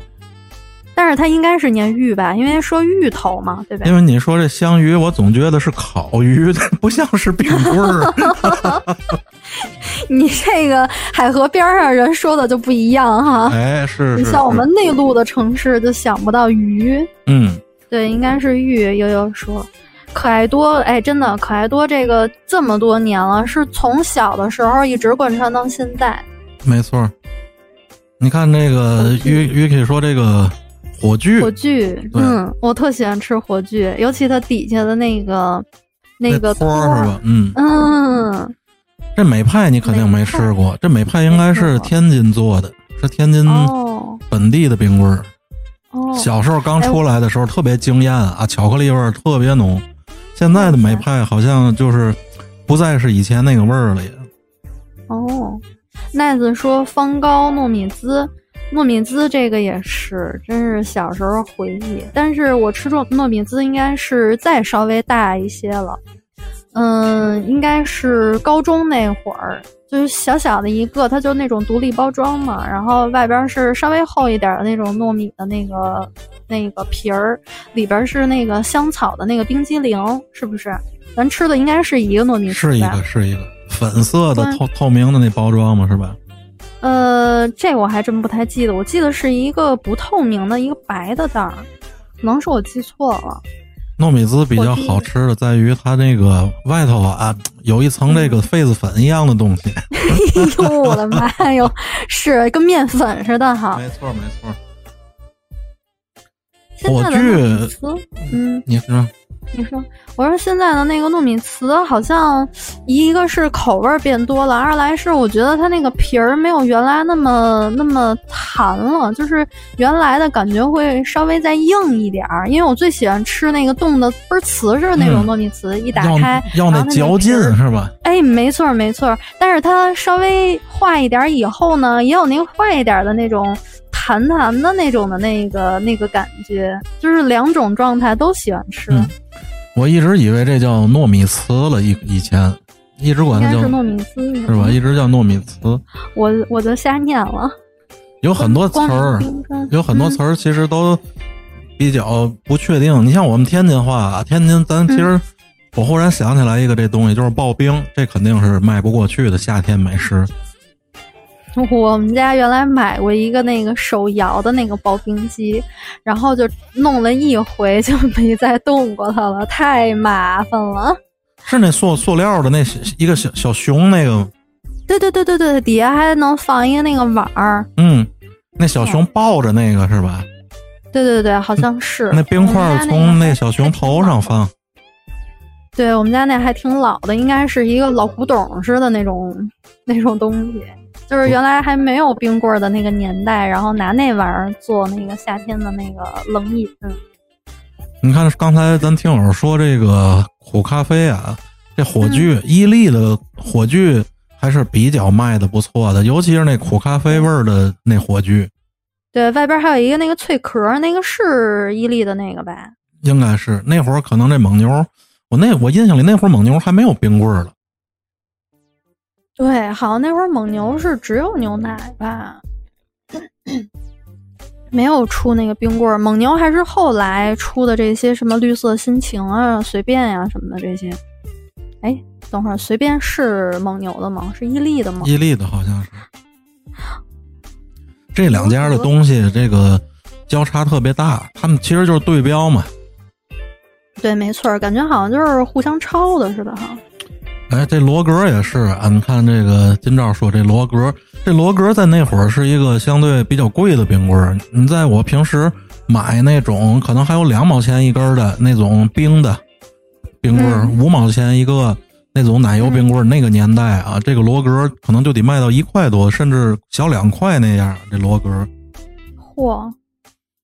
但是它应该是念芋吧，因为说芋头嘛，对吧？因为你说这香芋，我总觉得是烤鱼的，不像是冰棍儿。你这个海河边上人说的就不一样哈。哎，是。你像我们内陆的城市就想不到鱼。嗯，对，应该是芋。悠悠说，可爱多，哎，真的可爱多，这个这么多年了，是从小的时候一直贯穿到现在。没错。你看这个鱼鱼可以说这个。火炬，火炬，嗯，我特喜欢吃火炬，尤其它底下的那个那个托是吧？嗯嗯，这美派你肯定没吃过，这美派应该是天津做的，是天津本地的冰棍儿。哦，小时候刚出来的时候特别惊艳啊，巧克力味儿特别浓。现在的美派好像就是不再是以前那个味儿了也。哦，奈子说方糕糯米糍。糯米糍这个也是，真是小时候回忆。但是我吃糯糯米糍应该是再稍微大一些了，嗯，应该是高中那会儿，就是小小的一个，它就那种独立包装嘛，然后外边是稍微厚一点的那种糯米的那个那个皮儿，里边是那个香草的那个冰激凌，是不是？咱吃的应该是一个糯米糍，是一个是一个粉色的透透明的那包装嘛，是吧？呃，这我还真不太记得，我记得是一个不透明的一个白的袋儿，可能是我记错了。糯米糍比较好吃的在于它那个外头啊有一层这个痱子粉一样的东西。哎呦我的妈哟，是跟面粉似的哈。没错没错。火炬，嗯，你说。你说，我说现在的那个糯米糍好像，一个是口味变多了，二来是我觉得它那个皮儿没有原来那么那么弹了，就是原来的感觉会稍微再硬一点儿。因为我最喜欢吃那个冻的倍儿瓷实的那种糯米糍，一打开要那嚼劲是吧？哎，没错没错。但是它稍微化一点以后呢，也有那个坏一点的那种弹弹的那种的那个那个感觉，就是两种状态都喜欢吃。我一直以为这叫糯米糍了，以以前一直管它叫糯米糍，是吧？一直叫糯米糍，我我就瞎念了。有很多词儿，有很多词儿其实都比较不确定。你像我们天津话，天津咱其实我忽然想起来一个这东西，就是刨冰，这肯定是迈不过去的夏天美食。我们家原来买过一个那个手摇的那个刨冰机，然后就弄了一回就没再动过它了，太麻烦了。是那塑塑料的那一个小小熊那个？对对对对对，底下还能放一个那个碗儿。嗯，那小熊抱着那个是吧？对对对，好像是。那冰块从那小熊头上放。对我们家那还挺老的，应该是一个老古董似的那种那种东西。就是原来还没有冰棍的那个年代，然后拿那玩意儿做那个夏天的那个冷饮。你看刚才咱听友说这个苦咖啡啊，这火炬伊利的火炬还是比较卖的不错的，尤其是那苦咖啡味儿的那火炬。对，外边还有一个那个脆壳，那个是伊利的那个吧？应该是那会儿可能这蒙牛，我那我印象里那会儿蒙牛还没有冰棍了。对，好像那会儿蒙牛是只有牛奶吧，没有出那个冰棍儿。蒙牛还是后来出的这些什么绿色心情啊、随便呀什么的这些。哎，等会儿随便是蒙牛的吗？是伊利的吗？伊利的好像是。这两家的东西这个交叉特别大，他们其实就是对标嘛。对，没错，感觉好像就是互相抄的似的哈。哎，这罗格也是啊！你看这个金照说这罗格，这罗格在那会儿是一个相对比较贵的冰棍儿。你在我平时买那种可能还有两毛钱一根的那种冰的冰棍儿，五毛钱一个那种奶油冰棍儿，那个年代啊，这个罗格可能就得卖到一块多，甚至小两块那样。这罗格，嚯！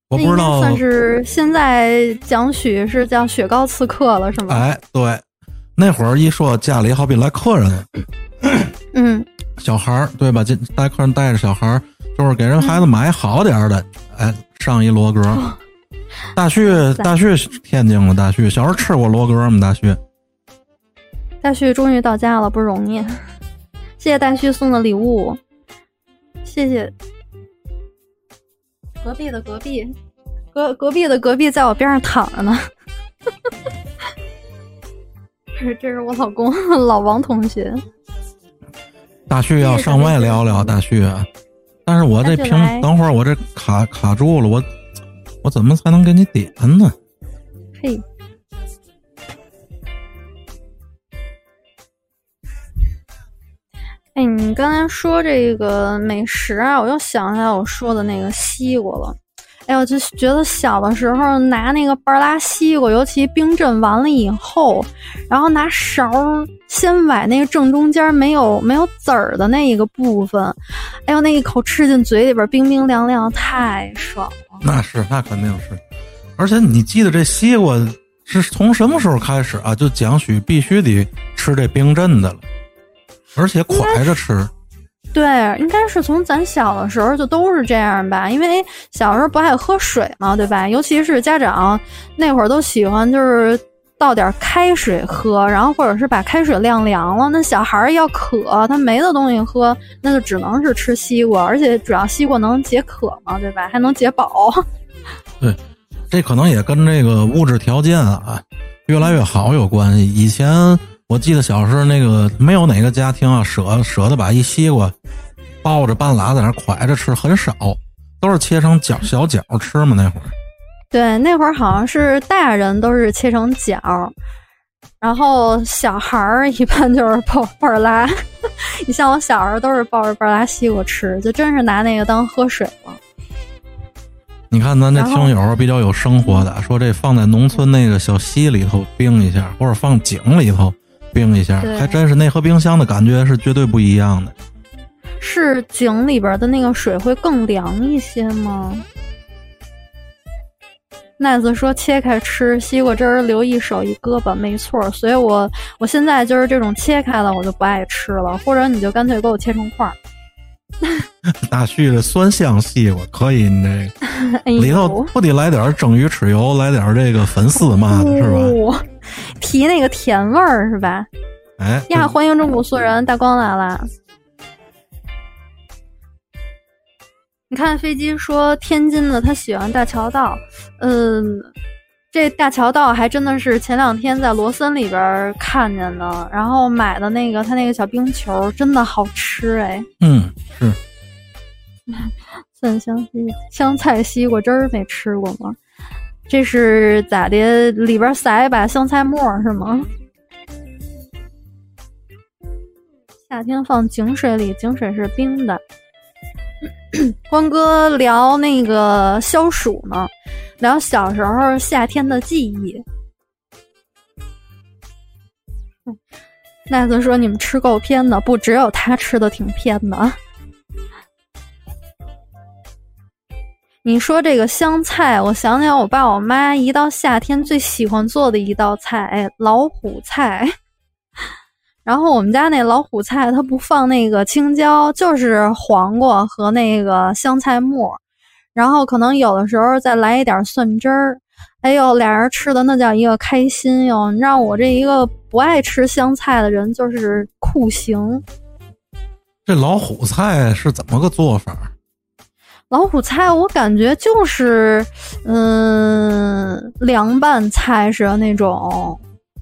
我不知道算是现在讲许是叫雪糕刺客了，是吗？哎，对。那会儿一说家里好比来客人，嗯，小孩儿，对吧？这带客人带着小孩儿，就是给人孩子买好点儿的，哎，上一罗格。大旭，大旭天津了，大旭小时候吃过罗格吗？大旭，大旭终于到家了，不容易。谢谢大旭送的礼物，谢谢。隔壁的隔壁，隔隔壁的隔壁，在我边上躺着呢。这这是我老公老王同学。大旭要上麦聊聊，大旭。但是我这屏，等会儿我这卡卡住了，我我怎么才能给你点呢？嘿。哎，你刚才说这个美食啊，我又想起来我说的那个西瓜了。哎呦，就觉得小的时候拿那个半拉西瓜，尤其冰镇完了以后，然后拿勺先崴那个正中间没有没有籽儿的那一个部分，哎呦，那一口吃进嘴里边，冰冰凉凉，太爽了。那是，那肯定是。而且你记得这西瓜是从什么时候开始啊？就蒋许必须得吃这冰镇的了，而且蒯着吃。对，应该是从咱小的时候就都是这样吧，因为小时候不爱喝水嘛，对吧？尤其是家长那会儿都喜欢就是倒点开水喝，然后或者是把开水晾凉了。那小孩儿要渴，他没的东西喝，那就只能是吃西瓜，而且主要西瓜能解渴嘛，对吧？还能解饱。对，这可能也跟这个物质条件啊越来越好有关系。以前。我记得小时候那个没有哪个家庭啊舍舍得把一西瓜抱着半拉在那蒯着吃，很少，都是切成角小角吃嘛。那会儿，对，那会儿好像是大人都是切成角，然后小孩儿一般就是抱半拉。你像我小时候都是抱着半拉西瓜吃，就真是拿那个当喝水了。你看咱这听友比较有生活的，说这放在农村那个小溪里头冰一下，或者放井里头。冰一下，还真是那和冰箱的感觉是绝对不一样的。是井里边的那个水会更凉一些吗？奈子说切开吃西瓜汁儿留一手一胳膊，没错。所以我我现在就是这种切开了我就不爱吃了，或者你就干脆给我切成块儿。大旭的酸香西瓜可以，你这 里头不得来点蒸鱼豉油，来点这个粉丝嘛的是吧？提那个甜味儿是吧？哎呀，欢迎中古素人大光来了。你看飞机说天津的他喜欢大桥道，嗯，这大桥道还真的是前两天在罗森里边看见的，然后买的那个他那个小冰球真的好吃哎。嗯，是。蒜香西香菜西瓜汁儿没吃过吗？这是咋的？里边撒一把香菜末是吗？夏天放井水里，井水是冰的。光哥聊那个消暑呢，聊小时候夏天的记忆。奈子说：“你们吃够偏的，不只有他吃的挺偏的。”你说这个香菜，我想起来我爸我妈一到夏天最喜欢做的一道菜，老虎菜。然后我们家那老虎菜，它不放那个青椒，就是黄瓜和那个香菜末，然后可能有的时候再来一点蒜汁儿。哎呦，俩人吃的那叫一个开心哟！你让我这一个不爱吃香菜的人，就是酷刑。这老虎菜是怎么个做法？老虎菜，我感觉就是，嗯，凉拌菜似的那种，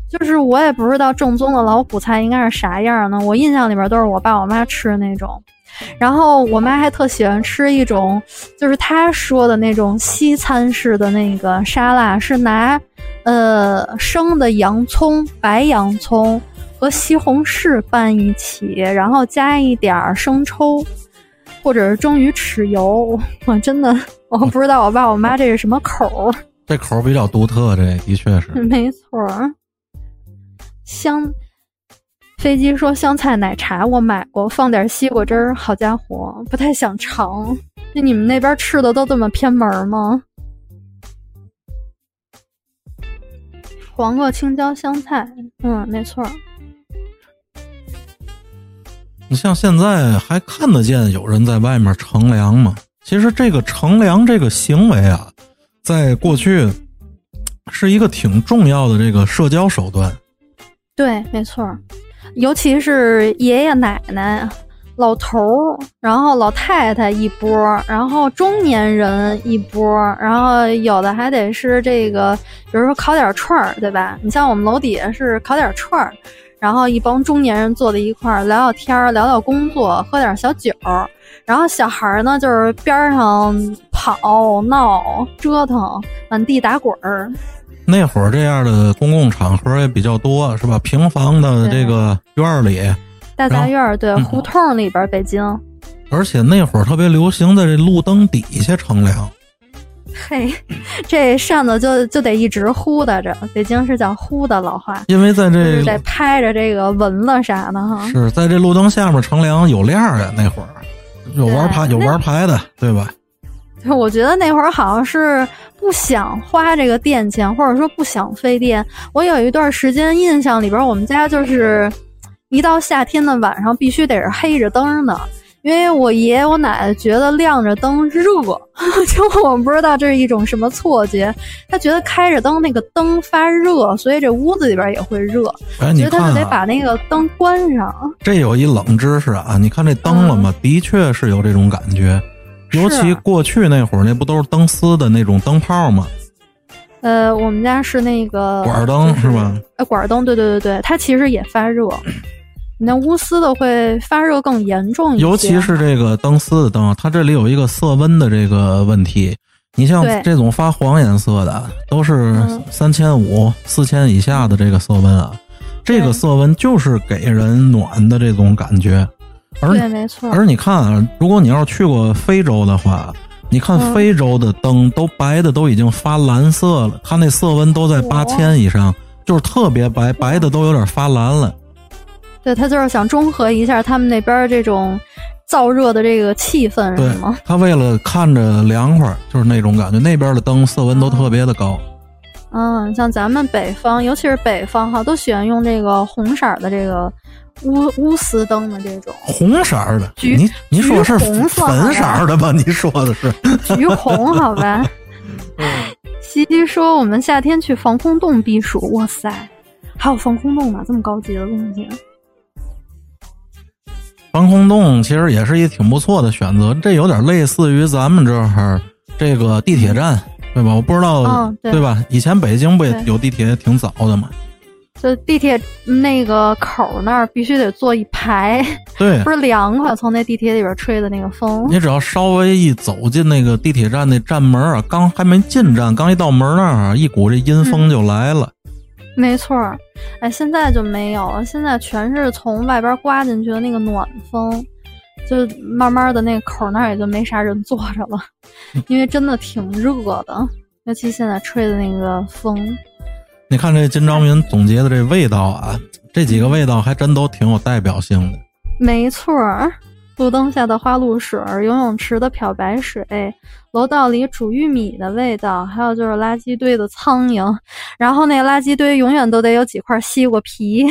就是我也不知道正宗的老虎菜应该是啥样呢。我印象里边都是我爸我妈吃的那种，然后我妈还特喜欢吃一种，就是她说的那种西餐式的那个沙拉，是拿呃生的洋葱、白洋葱和西红柿拌一起，然后加一点生抽。或者是蒸鱼豉油，我真的我不知道我爸我妈这是什么口儿。这口儿比较独特，这的确是。没错儿。香飞机说香菜奶茶我买过，放点西瓜汁儿，好家伙，不太想尝。那你们那边吃的都这么偏门吗？黄瓜、青椒、香菜，嗯，没错儿。像现在还看得见有人在外面乘凉吗？其实这个乘凉这个行为啊，在过去是一个挺重要的这个社交手段。对，没错，尤其是爷爷奶奶、老头儿，然后老太太一波，然后中年人一波，然后有的还得是这个，比如说烤点串儿，对吧？你像我们楼底下是烤点串儿，然后一帮中年人坐在一块儿聊聊天儿，聊聊工作，喝点小酒儿，然后小孩儿呢就是边儿上跑闹折腾，满地打滚儿。那会儿这样的公共场合也比较多，是吧？平房的这个院儿里，大杂院儿，对，嗯胡同里边儿，北京。而且那会儿特别流行在这路灯底下乘凉。嘿，这扇子就就得一直呼哒着，北京是叫呼的老话，因为在这是得拍着这个蚊子啥的哈。是在这路灯下面乘凉有亮儿呀，那会儿有玩牌有对玩牌的，对吧？就 我觉得那会儿好像是不想花这个电钱，或者说不想费电。我有一段时间印象里边，我们家就是一到夏天的晚上必须得是黑着灯的。因为我爷爷我奶奶觉得亮着灯热，就我不知道这是一种什么错觉，他觉得开着灯那个灯发热，所以这屋子里边也会热，哎，你觉得他就得把那个灯关上。这有一冷知识啊！你看这灯了吗？的确是有这种感觉，尤其过去那会儿，那不都是灯丝的那种灯泡吗？呃，我们家是那个管灯就是吧？呃，管灯，对对对对，它其实也发热。你那钨丝的会发热更严重一些，尤其是这个灯丝的灯啊，它这里有一个色温的这个问题。你像这种发黄颜色的，都是嗯三千五、四千以下的这个色温啊，这个色温就是给人暖的这种感觉。而对，没错，而你看啊，如果你要是去过非洲的话，你看嗯非洲的灯都白的都已经发蓝色了，它那色温都在八哇千以上，就是特别白，白的都有点发蓝了。对他就是想中和一下他们那边这种燥热的这个气氛，对是吗？，他为了看着凉快，就是那种感觉。那边的灯色温都特别的高，嗯，像咱们北方，尤其是北方哈，都喜欢用这个红色的这个钨钨丝灯的这种红色的。橘你你说是红色粉色的吧？你说的是？橘红，好吧？西西说我们夏天去防空洞避暑，哇塞，还有防空洞呢，这么高级的东西。防空洞其实也是一挺不错的选择，这有点类似于咱们这儿这个地铁站，对吧？我不知道，嗯对吧？以前北京不也有地铁挺早的吗？就地铁那个口儿那儿必须得坐一排，对 不，是凉快，从那地铁里边吹的那个风。你只要稍微一走进那个地铁站那站门啊，刚还没进站，刚一到门那儿啊，一股这阴风就来了。没错儿，哎，现在就没有了，现在全是从外边刮进去的那个暖风，就慢慢的那个口儿那儿也就没啥人坐着了，因为真的挺热的，尤其现在吹的那个风。你看这金章民总结的这味道啊，这几个味道还真都挺有代表性的。没错儿，路灯下的花露水，游泳池的漂白水，楼道里煮玉米的味道，还有就是垃圾堆的苍蝇，然后那垃圾堆永远都得有几块西瓜皮。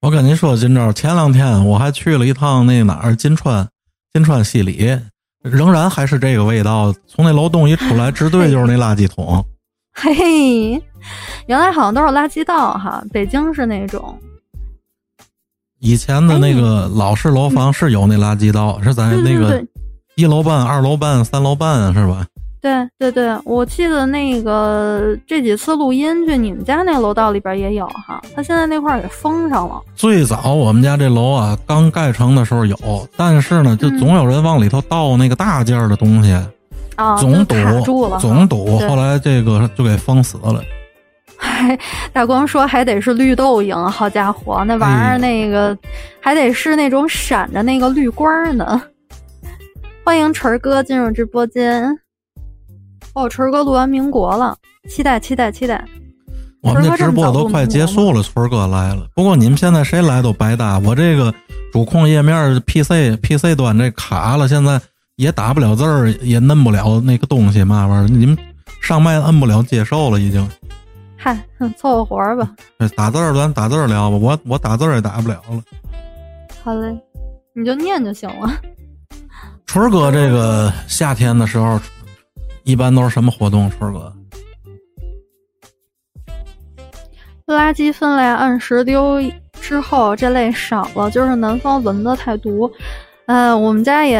我跟您说，金招，前两天我还去了一趟那哪儿金川，金川西里，仍然还是这个味道。从那楼洞一出来，直对就是那垃圾桶。嘿嘿，原来好像都是垃圾道哈，北京是那种，以前的那个老式楼房是有那垃圾道，是在那个一楼半、二楼半、三楼半，是吧？对对对，我记得那个这几次录音去你们家那楼道里边也有哈，他现在那块儿给封上了。最早我们家这楼啊，刚盖成的时候有，但是呢，就嗯总有人往里头倒那个大件儿的东西，啊，总堵总堵。后来这个就给封死了。还 大光说还得是绿豆蝇，好家伙，那玩意儿哎那个、还得是那种闪着那个绿光儿呢。欢迎锤儿哥进入直播间。哦，锤儿哥录完民国了，期待期待期待。我们这直播都快结束了，春儿哥来了。不过你们现在谁来都白搭，我这个主控页面 PC PC 端这卡了，现在也打不了字儿，也摁不了那个东西嘛玩意儿。你们上麦摁不了接受了，已经。嗨，哼凑合活儿吧。打字儿咱打字儿聊吧，我我打字儿也打不了了。好嘞。你就念就行了。春儿哥，这个夏天的时候，一般都是什么活动？春儿哥，垃圾分类按时丢之后，这类少了，就是南方蚊子太毒。呃，我们家也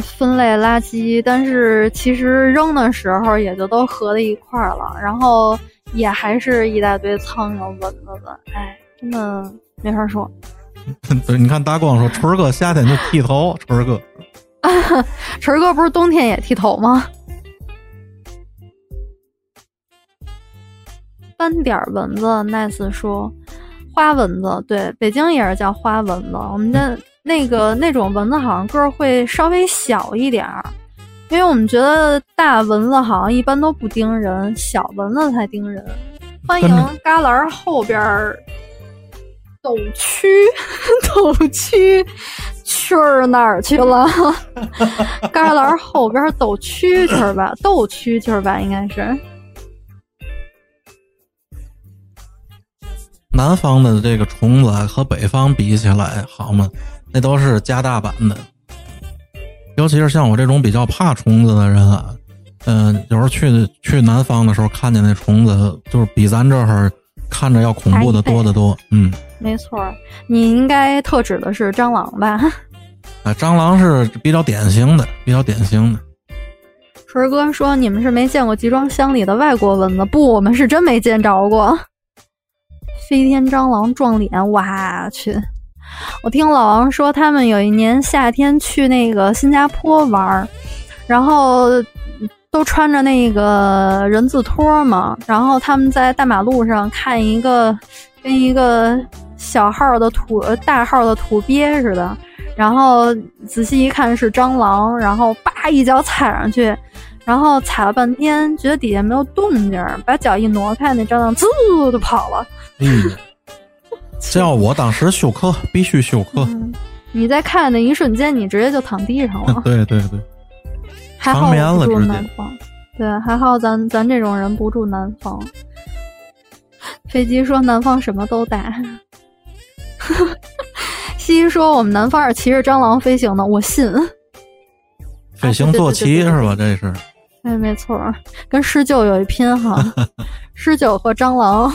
分类垃圾，但是其实扔的时候也就都合在一块儿了，然后也还是一大堆苍蝇蚊子的，哎，真的没法说。对，你看大光说春儿哥夏天就剃头，春儿哥，春儿哥不是冬天也剃头吗？斑点蚊子，nice 说，花蚊子，对，北京也是叫花蚊子。我们的那个那种蚊子好像个儿会稍微小一点儿，因为我们觉得大蚊子好像一般都不叮人，小蚊子才叮人。欢迎旮旯后边斗蛐，斗蛐蛐儿哪儿去了？旮旯后边斗蛐蛐儿吧，斗蛐蛐儿吧，应该是。南方的这个虫子和北方比起来好吗？那都是加大版的。尤其是像我这种比较怕虫子的人啊，嗯，有时候去去南方的时候，看见那虫子，就是比咱这儿看着要恐怖的多得多。嗯，没错，你应该特指的是蟑螂吧？啊，蟑螂是比较典型的，比较典型的。春哥说：“你们是没见过集装箱里的外国蚊子？不，我们是真没见着过。”飞天蟑螂撞脸，哇去！我听老王说，他们有一年夏天去那个新加坡玩儿，然后都穿着那个人字拖嘛，然后他们在大马路上看一个跟一个小号的土大号的土鳖似的，然后仔细一看是蟑螂，然后叭一脚踩上去。然后踩了半天，觉得底下没有动静，把脚一挪开，那蟑螂滋就跑了。嗯，这要我当时休克，必须休克。你在看那一瞬间，你直接就躺地上了。对对对，还好不住南方。对，还好咱咱这种人不住南方。飞机说南方什么都大。西 西说我们南方是骑着蟑螂飞行的，我信。飞行坐骑是吧？这是。哎，没错，跟狮鹫有一拼哈，狮鹫和蟑螂。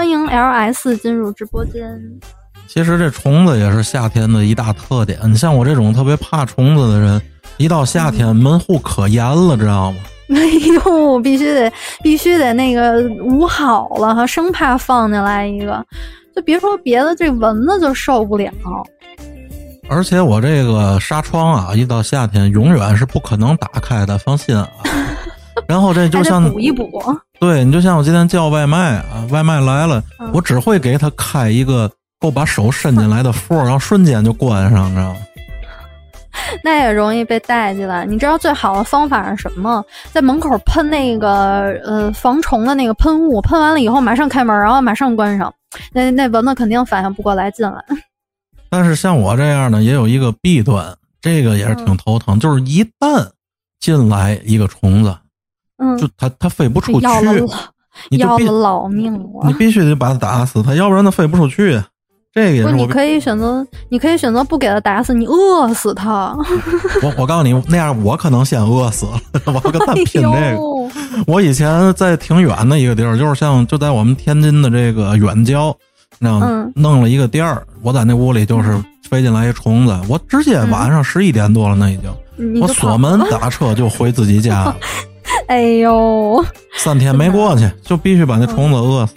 欢迎 LS 进入直播间。其实这虫子也是夏天的一大特点。你像我这种特别怕虫子的人，一到夏天门户可严了，知道吗？哎呦，必须得必须得那个捂好了哈，生怕放进来一个。就别说别的，这蚊子就受不了。而且我这个纱窗啊，一到夏天永远是不可能打开的，放心啊。然后这就像补一补，对你就像我今天叫外卖啊，外卖来了，我只会给他开一个够把手伸进来的缝，然后瞬间就关上，知道吗？那也容易被带进来。你知道最好的方法是什么？在门口喷那个呃防虫的那个喷雾，喷完了以后马上开门，然后马上关上，那那蚊子肯定反应不过来进来。但是像我这样的也有一个弊端，这个也是挺头疼，就是一旦进来一个虫子，嗯，就它它飞不出去，要了老命了，你必须得把它打死，它要不然它飞不出去。这个也是，你可以选择，你可以选择不给它打死，你饿死它。我我告诉你，那样我可能先饿死了，我要跟它拼这个。我以前在挺远的一个地儿，就是像就在我们天津的这个远郊。那弄了一个店儿，我在那屋里就是飞进来一虫子，我直接晚上十一点多了，那已经，我锁门打车就回自己家。哎呦，三天没过去，就必须把那虫子饿死。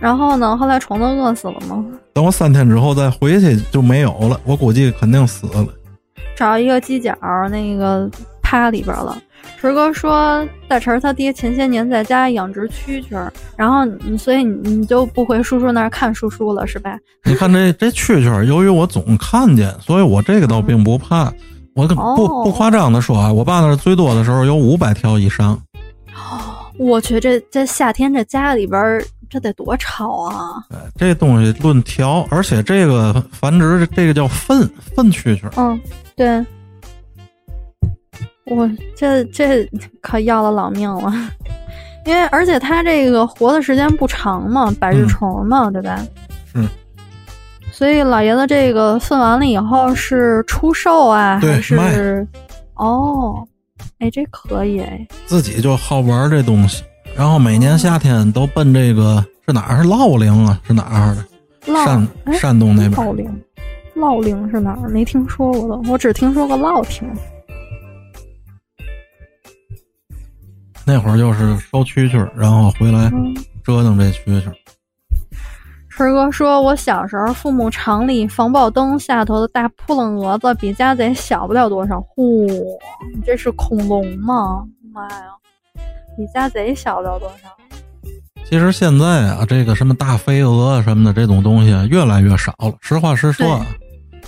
然后呢？后来虫子饿死了吗？等我三天之后再回去就没有了，我估计肯定死了。找一个犄角，那个趴里边了。池哥说：“大陈他爹前些年在家养殖蛐蛐，然后你所以你你就不回叔叔那儿看叔叔了是吧？你看这这蛐蛐，由于我总看见，所以我这个倒并不怕。我不不夸张的说啊，我爸那最多的时候有五百条以上。我去，这这夏天这家里边这得多吵啊！这东西论条，而且这个繁殖这个叫粪粪蛐蛐。嗯，对。”我这这可要了老命了，因为而且它这个活的时间不长嘛，百日虫嘛，对吧？嗯。所以老爷子这个分完了以后是出售啊，对还是哦？哎，这可以哎，自己就好玩这东西，然后每年夏天都奔这个是哪儿？是烙陵啊？是哪儿的？山哎山东那边。烙陵，烙陵是哪儿？没听说过的，我只听说过烙亭。那会儿就是收蛐蛐儿，然后回来嗯，折腾这蛐蛐儿。春哥说，我小时候父母厂里防爆灯下头的大扑棱蛾子比家贼小不了多少。嚯，你这是恐龙吗？妈呀，比家贼小不了多少。其实现在啊，这个什么大飞蛾什么的这种东西啊越来越少了。实话实说啊，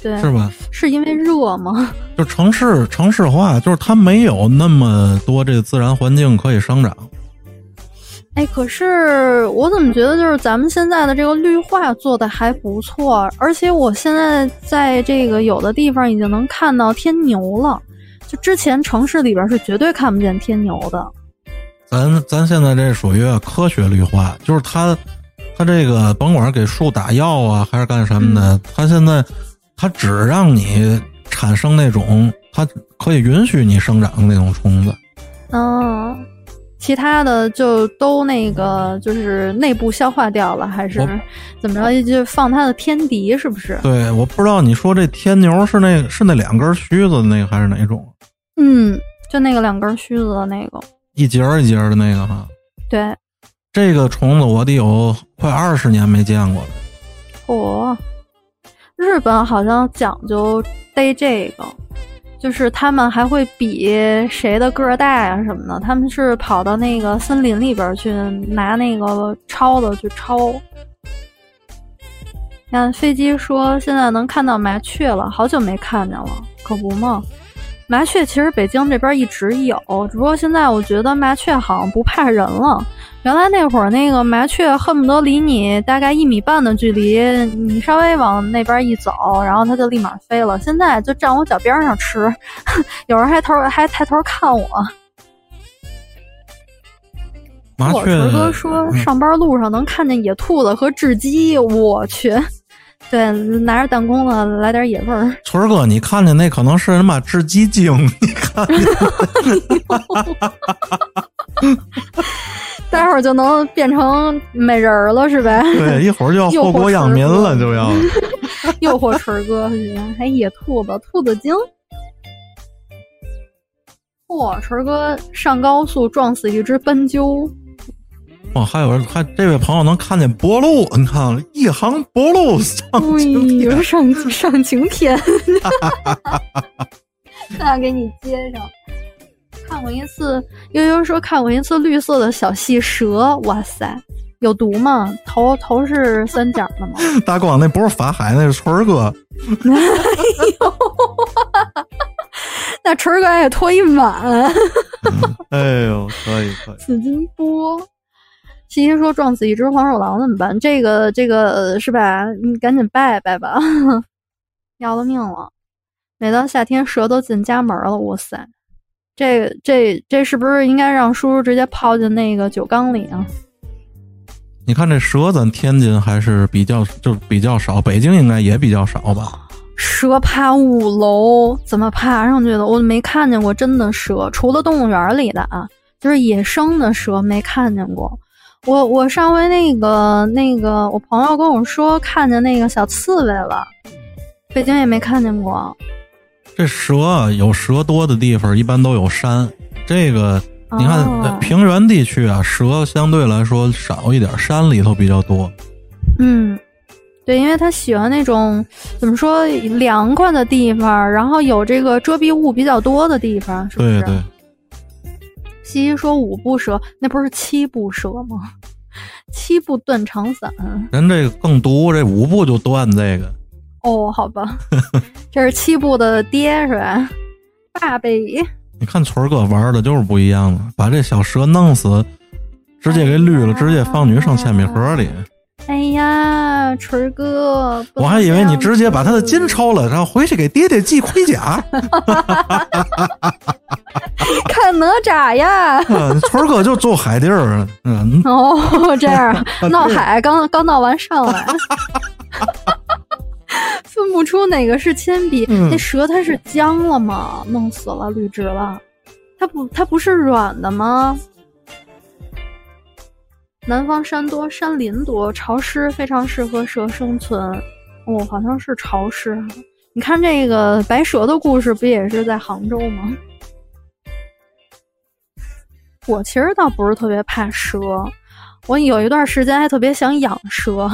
对，是吧？是因为热吗？就城市城市化，就是它没有那么多这个自然环境可以生长。哎，可是我怎么觉得就是咱们现在的这个绿化做的还不错，而且我现在在这个有的地方已经能看到天牛了，就之前城市里边是绝对看不见天牛的。咱咱现在这属于科学绿化，就是它它这个甭管是给树打药啊，还是干什么的，它现在它只让你产生那种它可以允许你生长的那种虫子。嗯，其他的就都那个就是内部消化掉了，还是怎么着？就放它的天敌是不是？对，我不知道你说这天牛是那是那两根须子的那个还是哪种？嗯，就那个两根须子的那个。一节儿一节儿的那个哈。对，这个虫子我得有快二十年没见过了。哦、日本好像讲究逮这个，就是他们还会比谁的个儿大呀、什么的。他们是跑到那个森林里边去拿那个抄的去抄。看飞机说现在能看到麻雀了，好久没看见了，可不嘛。麻雀其实北京这边一直有，只不过现在我觉得麻雀好像不怕人了。原来那会儿那个麻雀恨不得离你大概一米半的距离，你稍微往那边一走，然后它就立马飞了。现在就站我脚边上吃，有人还头还抬头看我。我麻雀纯哥说嗯上班路上能看见野兔子和雉鸡，我去。对，拿着弹弓子来点野味儿。春儿哥，你看见那可能是他妈雉鸡精，你看见？待会儿就能变成美人儿了，是呗？对，一会儿就要祸国殃民了，就要。诱惑春哥去，还野兔子、兔子精。嚯、春哥上高速撞死一只斑鸠，哇，还有人还这位朋友能看见柏路，你看一行柏路上哎青天呦，上上晴天，那给你接上。看过一次，悠悠说看过一次绿色的小细蛇，哇塞，有毒吗？头头是三角的吗？大光那不是法海，那是春儿哥。那春儿哥也拖一晚。哎呦，可以可以。紫金波。西西说撞死一只黄鼠狼怎么办？这个这个呃是吧？你赶紧拜拜吧，要了命了！每到夏天蛇都进家门了，哇塞！这这这是不是应该让叔叔直接泡进那个酒缸里啊？你看这蛇，咱天津还是比较就比较少，北京应该也比较少吧？蛇爬五楼怎么爬上去的？我没看见过真的蛇，除了动物园里的啊，就是野生的蛇没看见过。我我上回那个那个，我朋友跟我说看见那个小刺猬了，北京也没看见过。这蛇啊，有蛇多的地方一般都有山。这个你看、平原地区啊，蛇相对来说少一点，山里头比较多。嗯，对，因为它喜欢那种怎么说凉快的地方，然后有这个遮蔽物比较多的地方，是不是？对对，西西说五步蛇，那不是七步蛇吗？七步断肠散。人这个更毒，这五步就断这个。哦，好吧，这是七步的爹是吧？爸呗，你看村儿哥玩的就是不一样了，把这小蛇弄死，直接给绿了，直接放女生铅笔盒里。哎呀，锤儿哥，我还以为你直接把他的筋抽了，然后回去给爹爹系盔甲。看哪吒呀！嗯，村儿哥就住海地儿，嗯，哦，这样 闹海刚刚闹完上来，分不出哪个是铅笔。嗯那蛇它是僵了吗？弄死了绿植了，它不它不是软的吗？南方山多，山林多，潮湿，非常适合蛇生存。哦，好像是潮湿哈。你看这个白蛇的故事，不也是在杭州吗？我其实倒不是特别怕蛇，我有一段时间还特别想养蛇。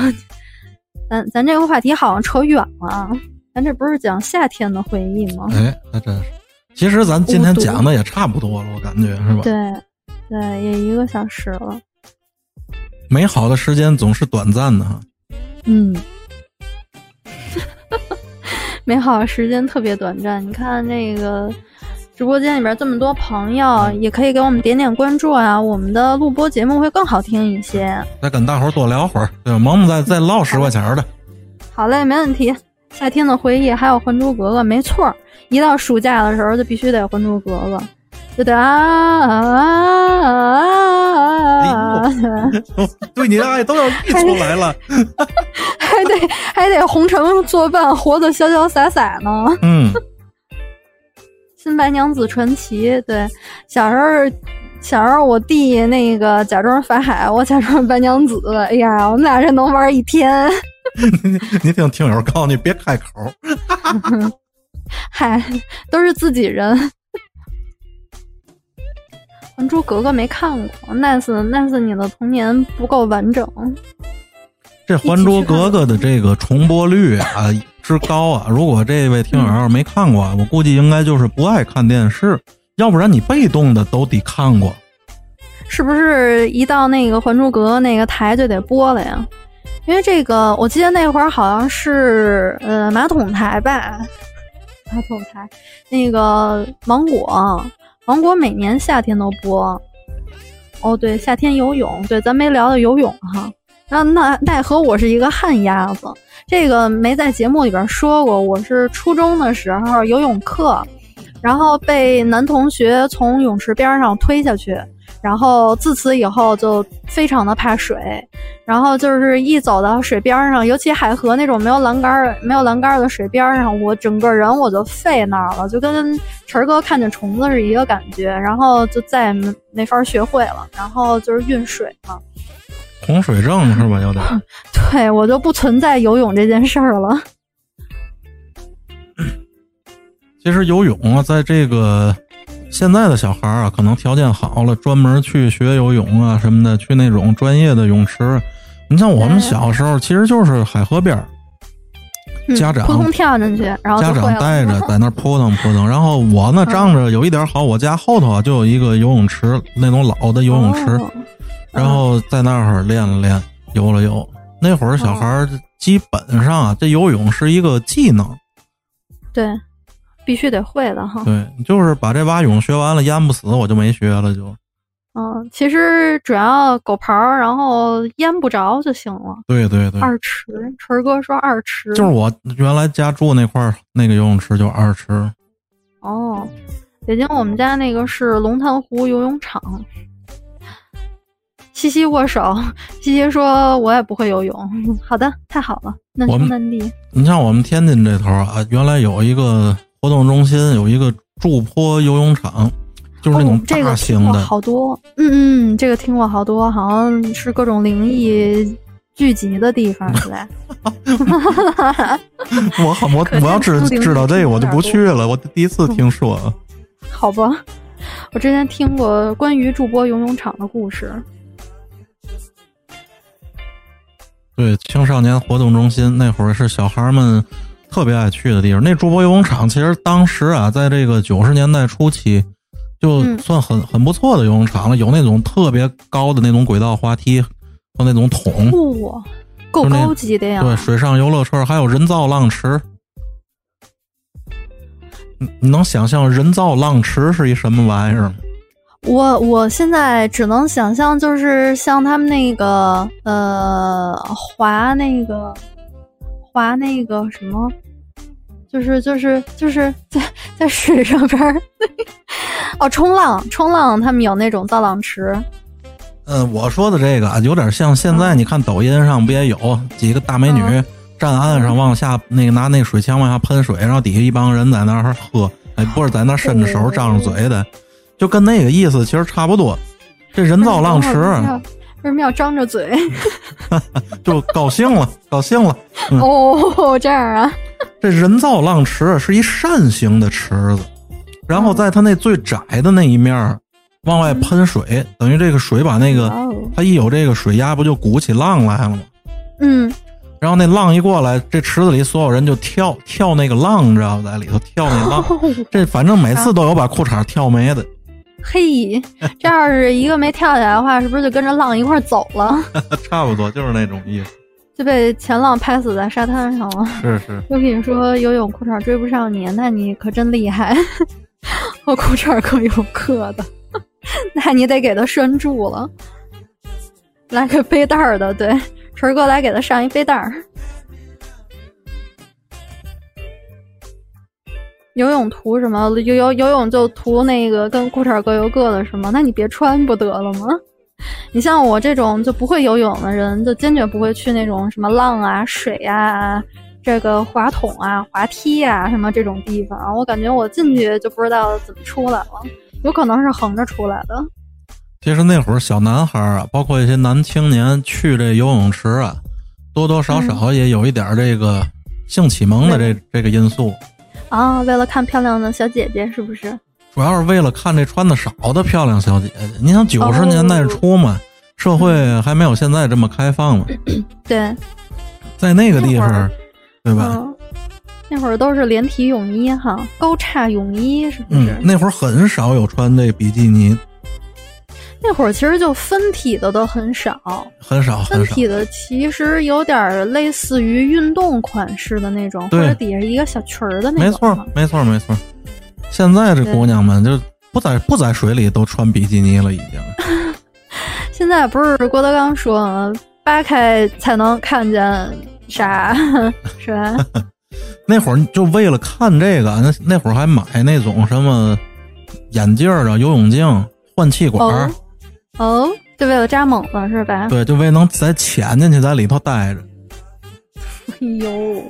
咱咱这个话题好像扯远了，咱这不是讲夏天的回忆吗？哎，那真是。其实咱今天讲的也差不多了，我感觉是吧？对，对，也一个小时了。美好的时间总是短暂的哈。嗯，美好的时间特别短暂。你看那个直播间里边这么多朋友，也可以给我们点点关注啊，我们的录播节目会更好听一些。再跟大伙儿多聊会儿，对吧？萌萌再再唠十块钱儿的。好嘞，没问题。夏天的回忆还有《还珠格格》，没错儿，一到暑假的时候就必须得《还珠格格》，就得啊啊啊啊！对你的爱都要溢出来了。还得还得红尘作伴，活得潇潇洒洒呢。嗯，新白娘子传奇，对，小时候，小时候我弟那个假装法海，我假装白娘子，哎呀，我们俩这能玩一天。你听听友告诉你别开口。嗨，都是自己人。还珠格格没看过，nice nice，你的童年不够完整。这《还珠格格》的这个重播率啊之高啊！如果这位听友要是没看过，我估计应该就是不爱看电视，要不然你被动的都得看过。是不是一到那个《还珠格格》那个台就得播了呀？因为这个，我记得那会儿好像是呃马桶台吧，马桶台那个芒果，芒果每年夏天都播。哦，对，夏天游泳，对，咱没聊到游泳哈。那那奈何我是一个旱鸭子，这个没在节目里边说过。我是初中的时候游泳课，然后被男同学从泳池边上推下去。然后自此以后就非常的怕水，然后就是一走到水边上，尤其海河那种没有栏杆、没有栏杆的水边上，我整个人我就废那儿了，就跟晨儿哥看见虫子是一个感觉，然后就再也没没法学会了，然后就是运水嘛，洪水症是吧？有点。对我就不存在游泳这件事儿了。其实游泳啊，在这个。现在的小孩啊，可能条件好了，专门去学游泳啊什么的，去那种专业的泳池。你像我们小时候，其实就是海河边儿，家长扑通跳进去，然后家长带着在那扑腾扑腾。然后我呢，仗着有一点好，我家后头啊就有一个游泳池，那种老的游泳池，然后在那儿练了练，游了游。那会儿小孩基本上啊，这游泳是一个技能。对。必须得会的哈，对，就是把这蛙泳学完了，淹不死我就没学了就。嗯，其实主要狗刨，然后淹不着就行了。对对对，二池，春哥说二池，就是我原来家住那块儿那个游泳池就二池。哦，北京我们家那个是龙潭湖游泳场。西西握手，西西说：“我也不会游泳。”好的，太好了，难兄难弟。你像我们天津这头啊，原来有一个。活动中心有一个筑坡游泳场，就是那种大型的，好多，嗯嗯，这个听过好多，好像是各种灵异聚集的地方，对 我好，我我要知知道这个，我就不去了。我第一次听说。好吧，我之前听过关于筑波游泳场的故事。对，青少年活动中心那会儿是小孩们。特别爱去的地方，那筑波游泳场其实当时啊，在这个九十年代初期，就算很很不错的游泳场了。有那种特别高的那种轨道滑梯和那种桶，哇，够高级的呀！对，水上游乐车还有人造浪池。你你能想象人造浪池是一什么玩意儿吗？我我现在只能想象，就是像他们那个呃滑那个。划那个什么，就是就是就是 在在水上边儿，哦，冲浪冲浪，他们有那种造浪池。嗯，我说的这个有点像现在，你看抖音上不也有几个大美女站岸上往下那个拿那个水枪往下喷水，然后底下一帮人在那儿喝，哎，不是在那儿伸着手张着嘴的，就跟那个意思其实差不多。这人造浪池为什么要张着嘴？就高兴了，高兴了。哦，这样啊。这人造浪池是一扇形的池子，然后在它那最窄的那一面往外喷水，等于这个水把那个它一有这个水压，不就鼓起浪来了吗？嗯。然后那浪一过来，这池子里所有人就跳跳那个浪，知道吧？在里头跳那浪。这反正每次都有把裤衩跳没的。嘿，这要是一个没跳起来的话，是不是就跟着浪一块走了？差不多就是那种意思。就被前浪拍死在沙滩上了。是是。我跟你说，游泳裤衩追不上你，那你可真厉害。我裤衩可有克的，那你得给他拴住了。来个背带儿的，对。锤哥来给他上一背带儿，游泳图什么？游游游泳就图那个跟裤衩各游各的是吗？那你别穿不得了吗？你像我这种就不会游泳的人，就坚决不会去那种什么浪啊、水啊、这个滑筒啊、滑梯啊什么这种地方。我感觉我进去就不知道怎么出来了，有可能是横着出来的。其实那会儿小男孩啊，包括一些男青年去这游泳池啊，多多少少也有一点这个性启蒙的这这个因素啊。为了看漂亮的小姐姐，是不是？主要是为了看这穿的少的漂亮小姐姐。你想九十年代初嘛，社会还没有现在这么开放嘛。对，在那个地方，对吧？那会儿都是连体泳衣哈，高叉泳衣是不是？那会儿很少有穿这比基尼。那会儿其实就分体的都很少，很少，分体的其实有点类似于运动款式的那种，或者底下一个小裙儿的那种。没错，没错，没错。现在这姑娘们就不在不在水里都穿比基尼了，已经。现在不是郭德纲说扒开才能看见啥 是吧？那会儿就为了看这个，那那会儿还买那种什么眼镜啊、游泳镜、换气管。哦，就为了扎猛子是吧？对，就为能再潜进去，在里头待着。哎呦，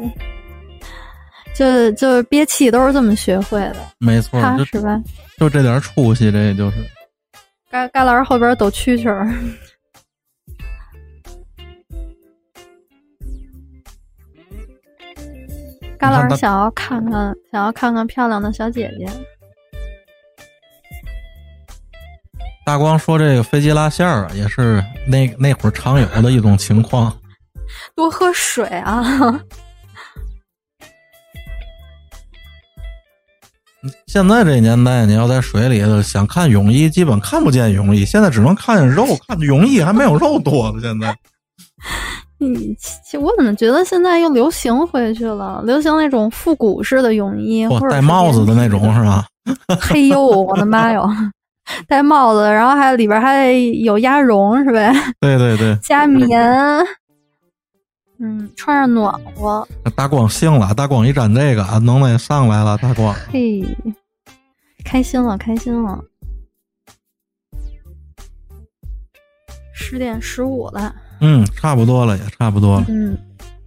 就就憋气都是这么学会的，没错，是吧？就这点出息，这也就是。旮旮旯后边抖蛐蛐儿。旮旯想要看看，想要看看漂亮的小姐姐。大光说：“这个飞机拉线儿啊，也是那那会儿常有的一种情况。多喝水啊！现在这年代，你要在水里头想看泳衣，基本看不见泳衣。现在只能看见肉，看泳衣还没有肉多了。现在，你，我怎么觉得现在又流行回去了？流行那种复古式的泳衣，或者戴帽子的那种，是吧？嘿呦，我的妈哟！” 戴帽子，然后还里边还有鸭绒，是呗？对对对，加棉，嗯，穿上暖和。大光兴了，大光一沾这个，能耐上来了。大光，嘿，开心了，开心了。十点十五了，嗯，差不多了，也差不多了。嗯，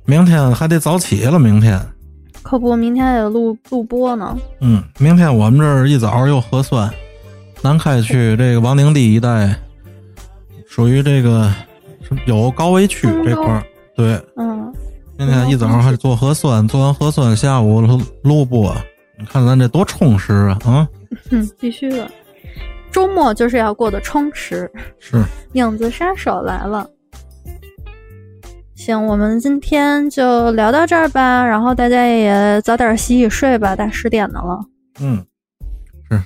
明天还得早起了，明天。可不，明天还得录录播呢。嗯，明天我们这儿一早又核酸。南开区这个王陵地一带，属于这个有高危区这块儿。对，嗯，今天一早上还做核酸，做完核酸下午录播。你看咱这多充实啊！啊，嗯，必须的，周末就是要过得充实。是，影子杀手来了。行，我们今天就聊到这儿吧，然后大家也早点洗洗睡吧，大十点的了。嗯，是。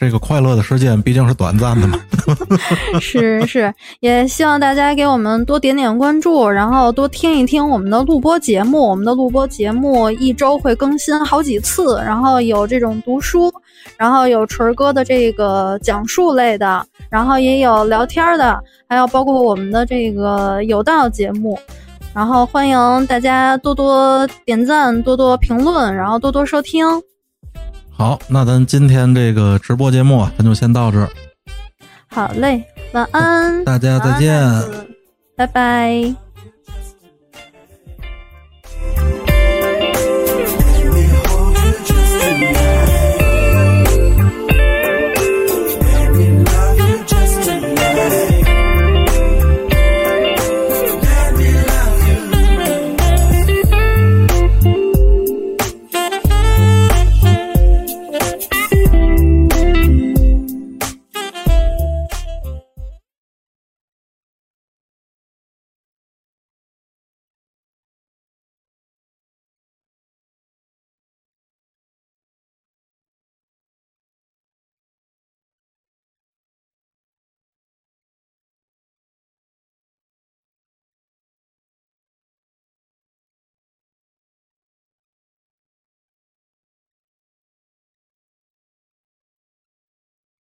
这个快乐的时间毕竟是短暂的嘛，是是，也希望大家给我们多点点关注，然后多听一听我们的录播节目。我们的录播节目一周会更新好几次，然后有这种读书，然后有锤儿哥的这个讲述类的，然后也有聊天的，还有包括我们的这个有道节目。然后欢迎大家多多点赞，多多评论，然后多多收听。好，那咱今天这个直播节目啊咱就先到这儿。好嘞，晚安，大家再见，拜拜。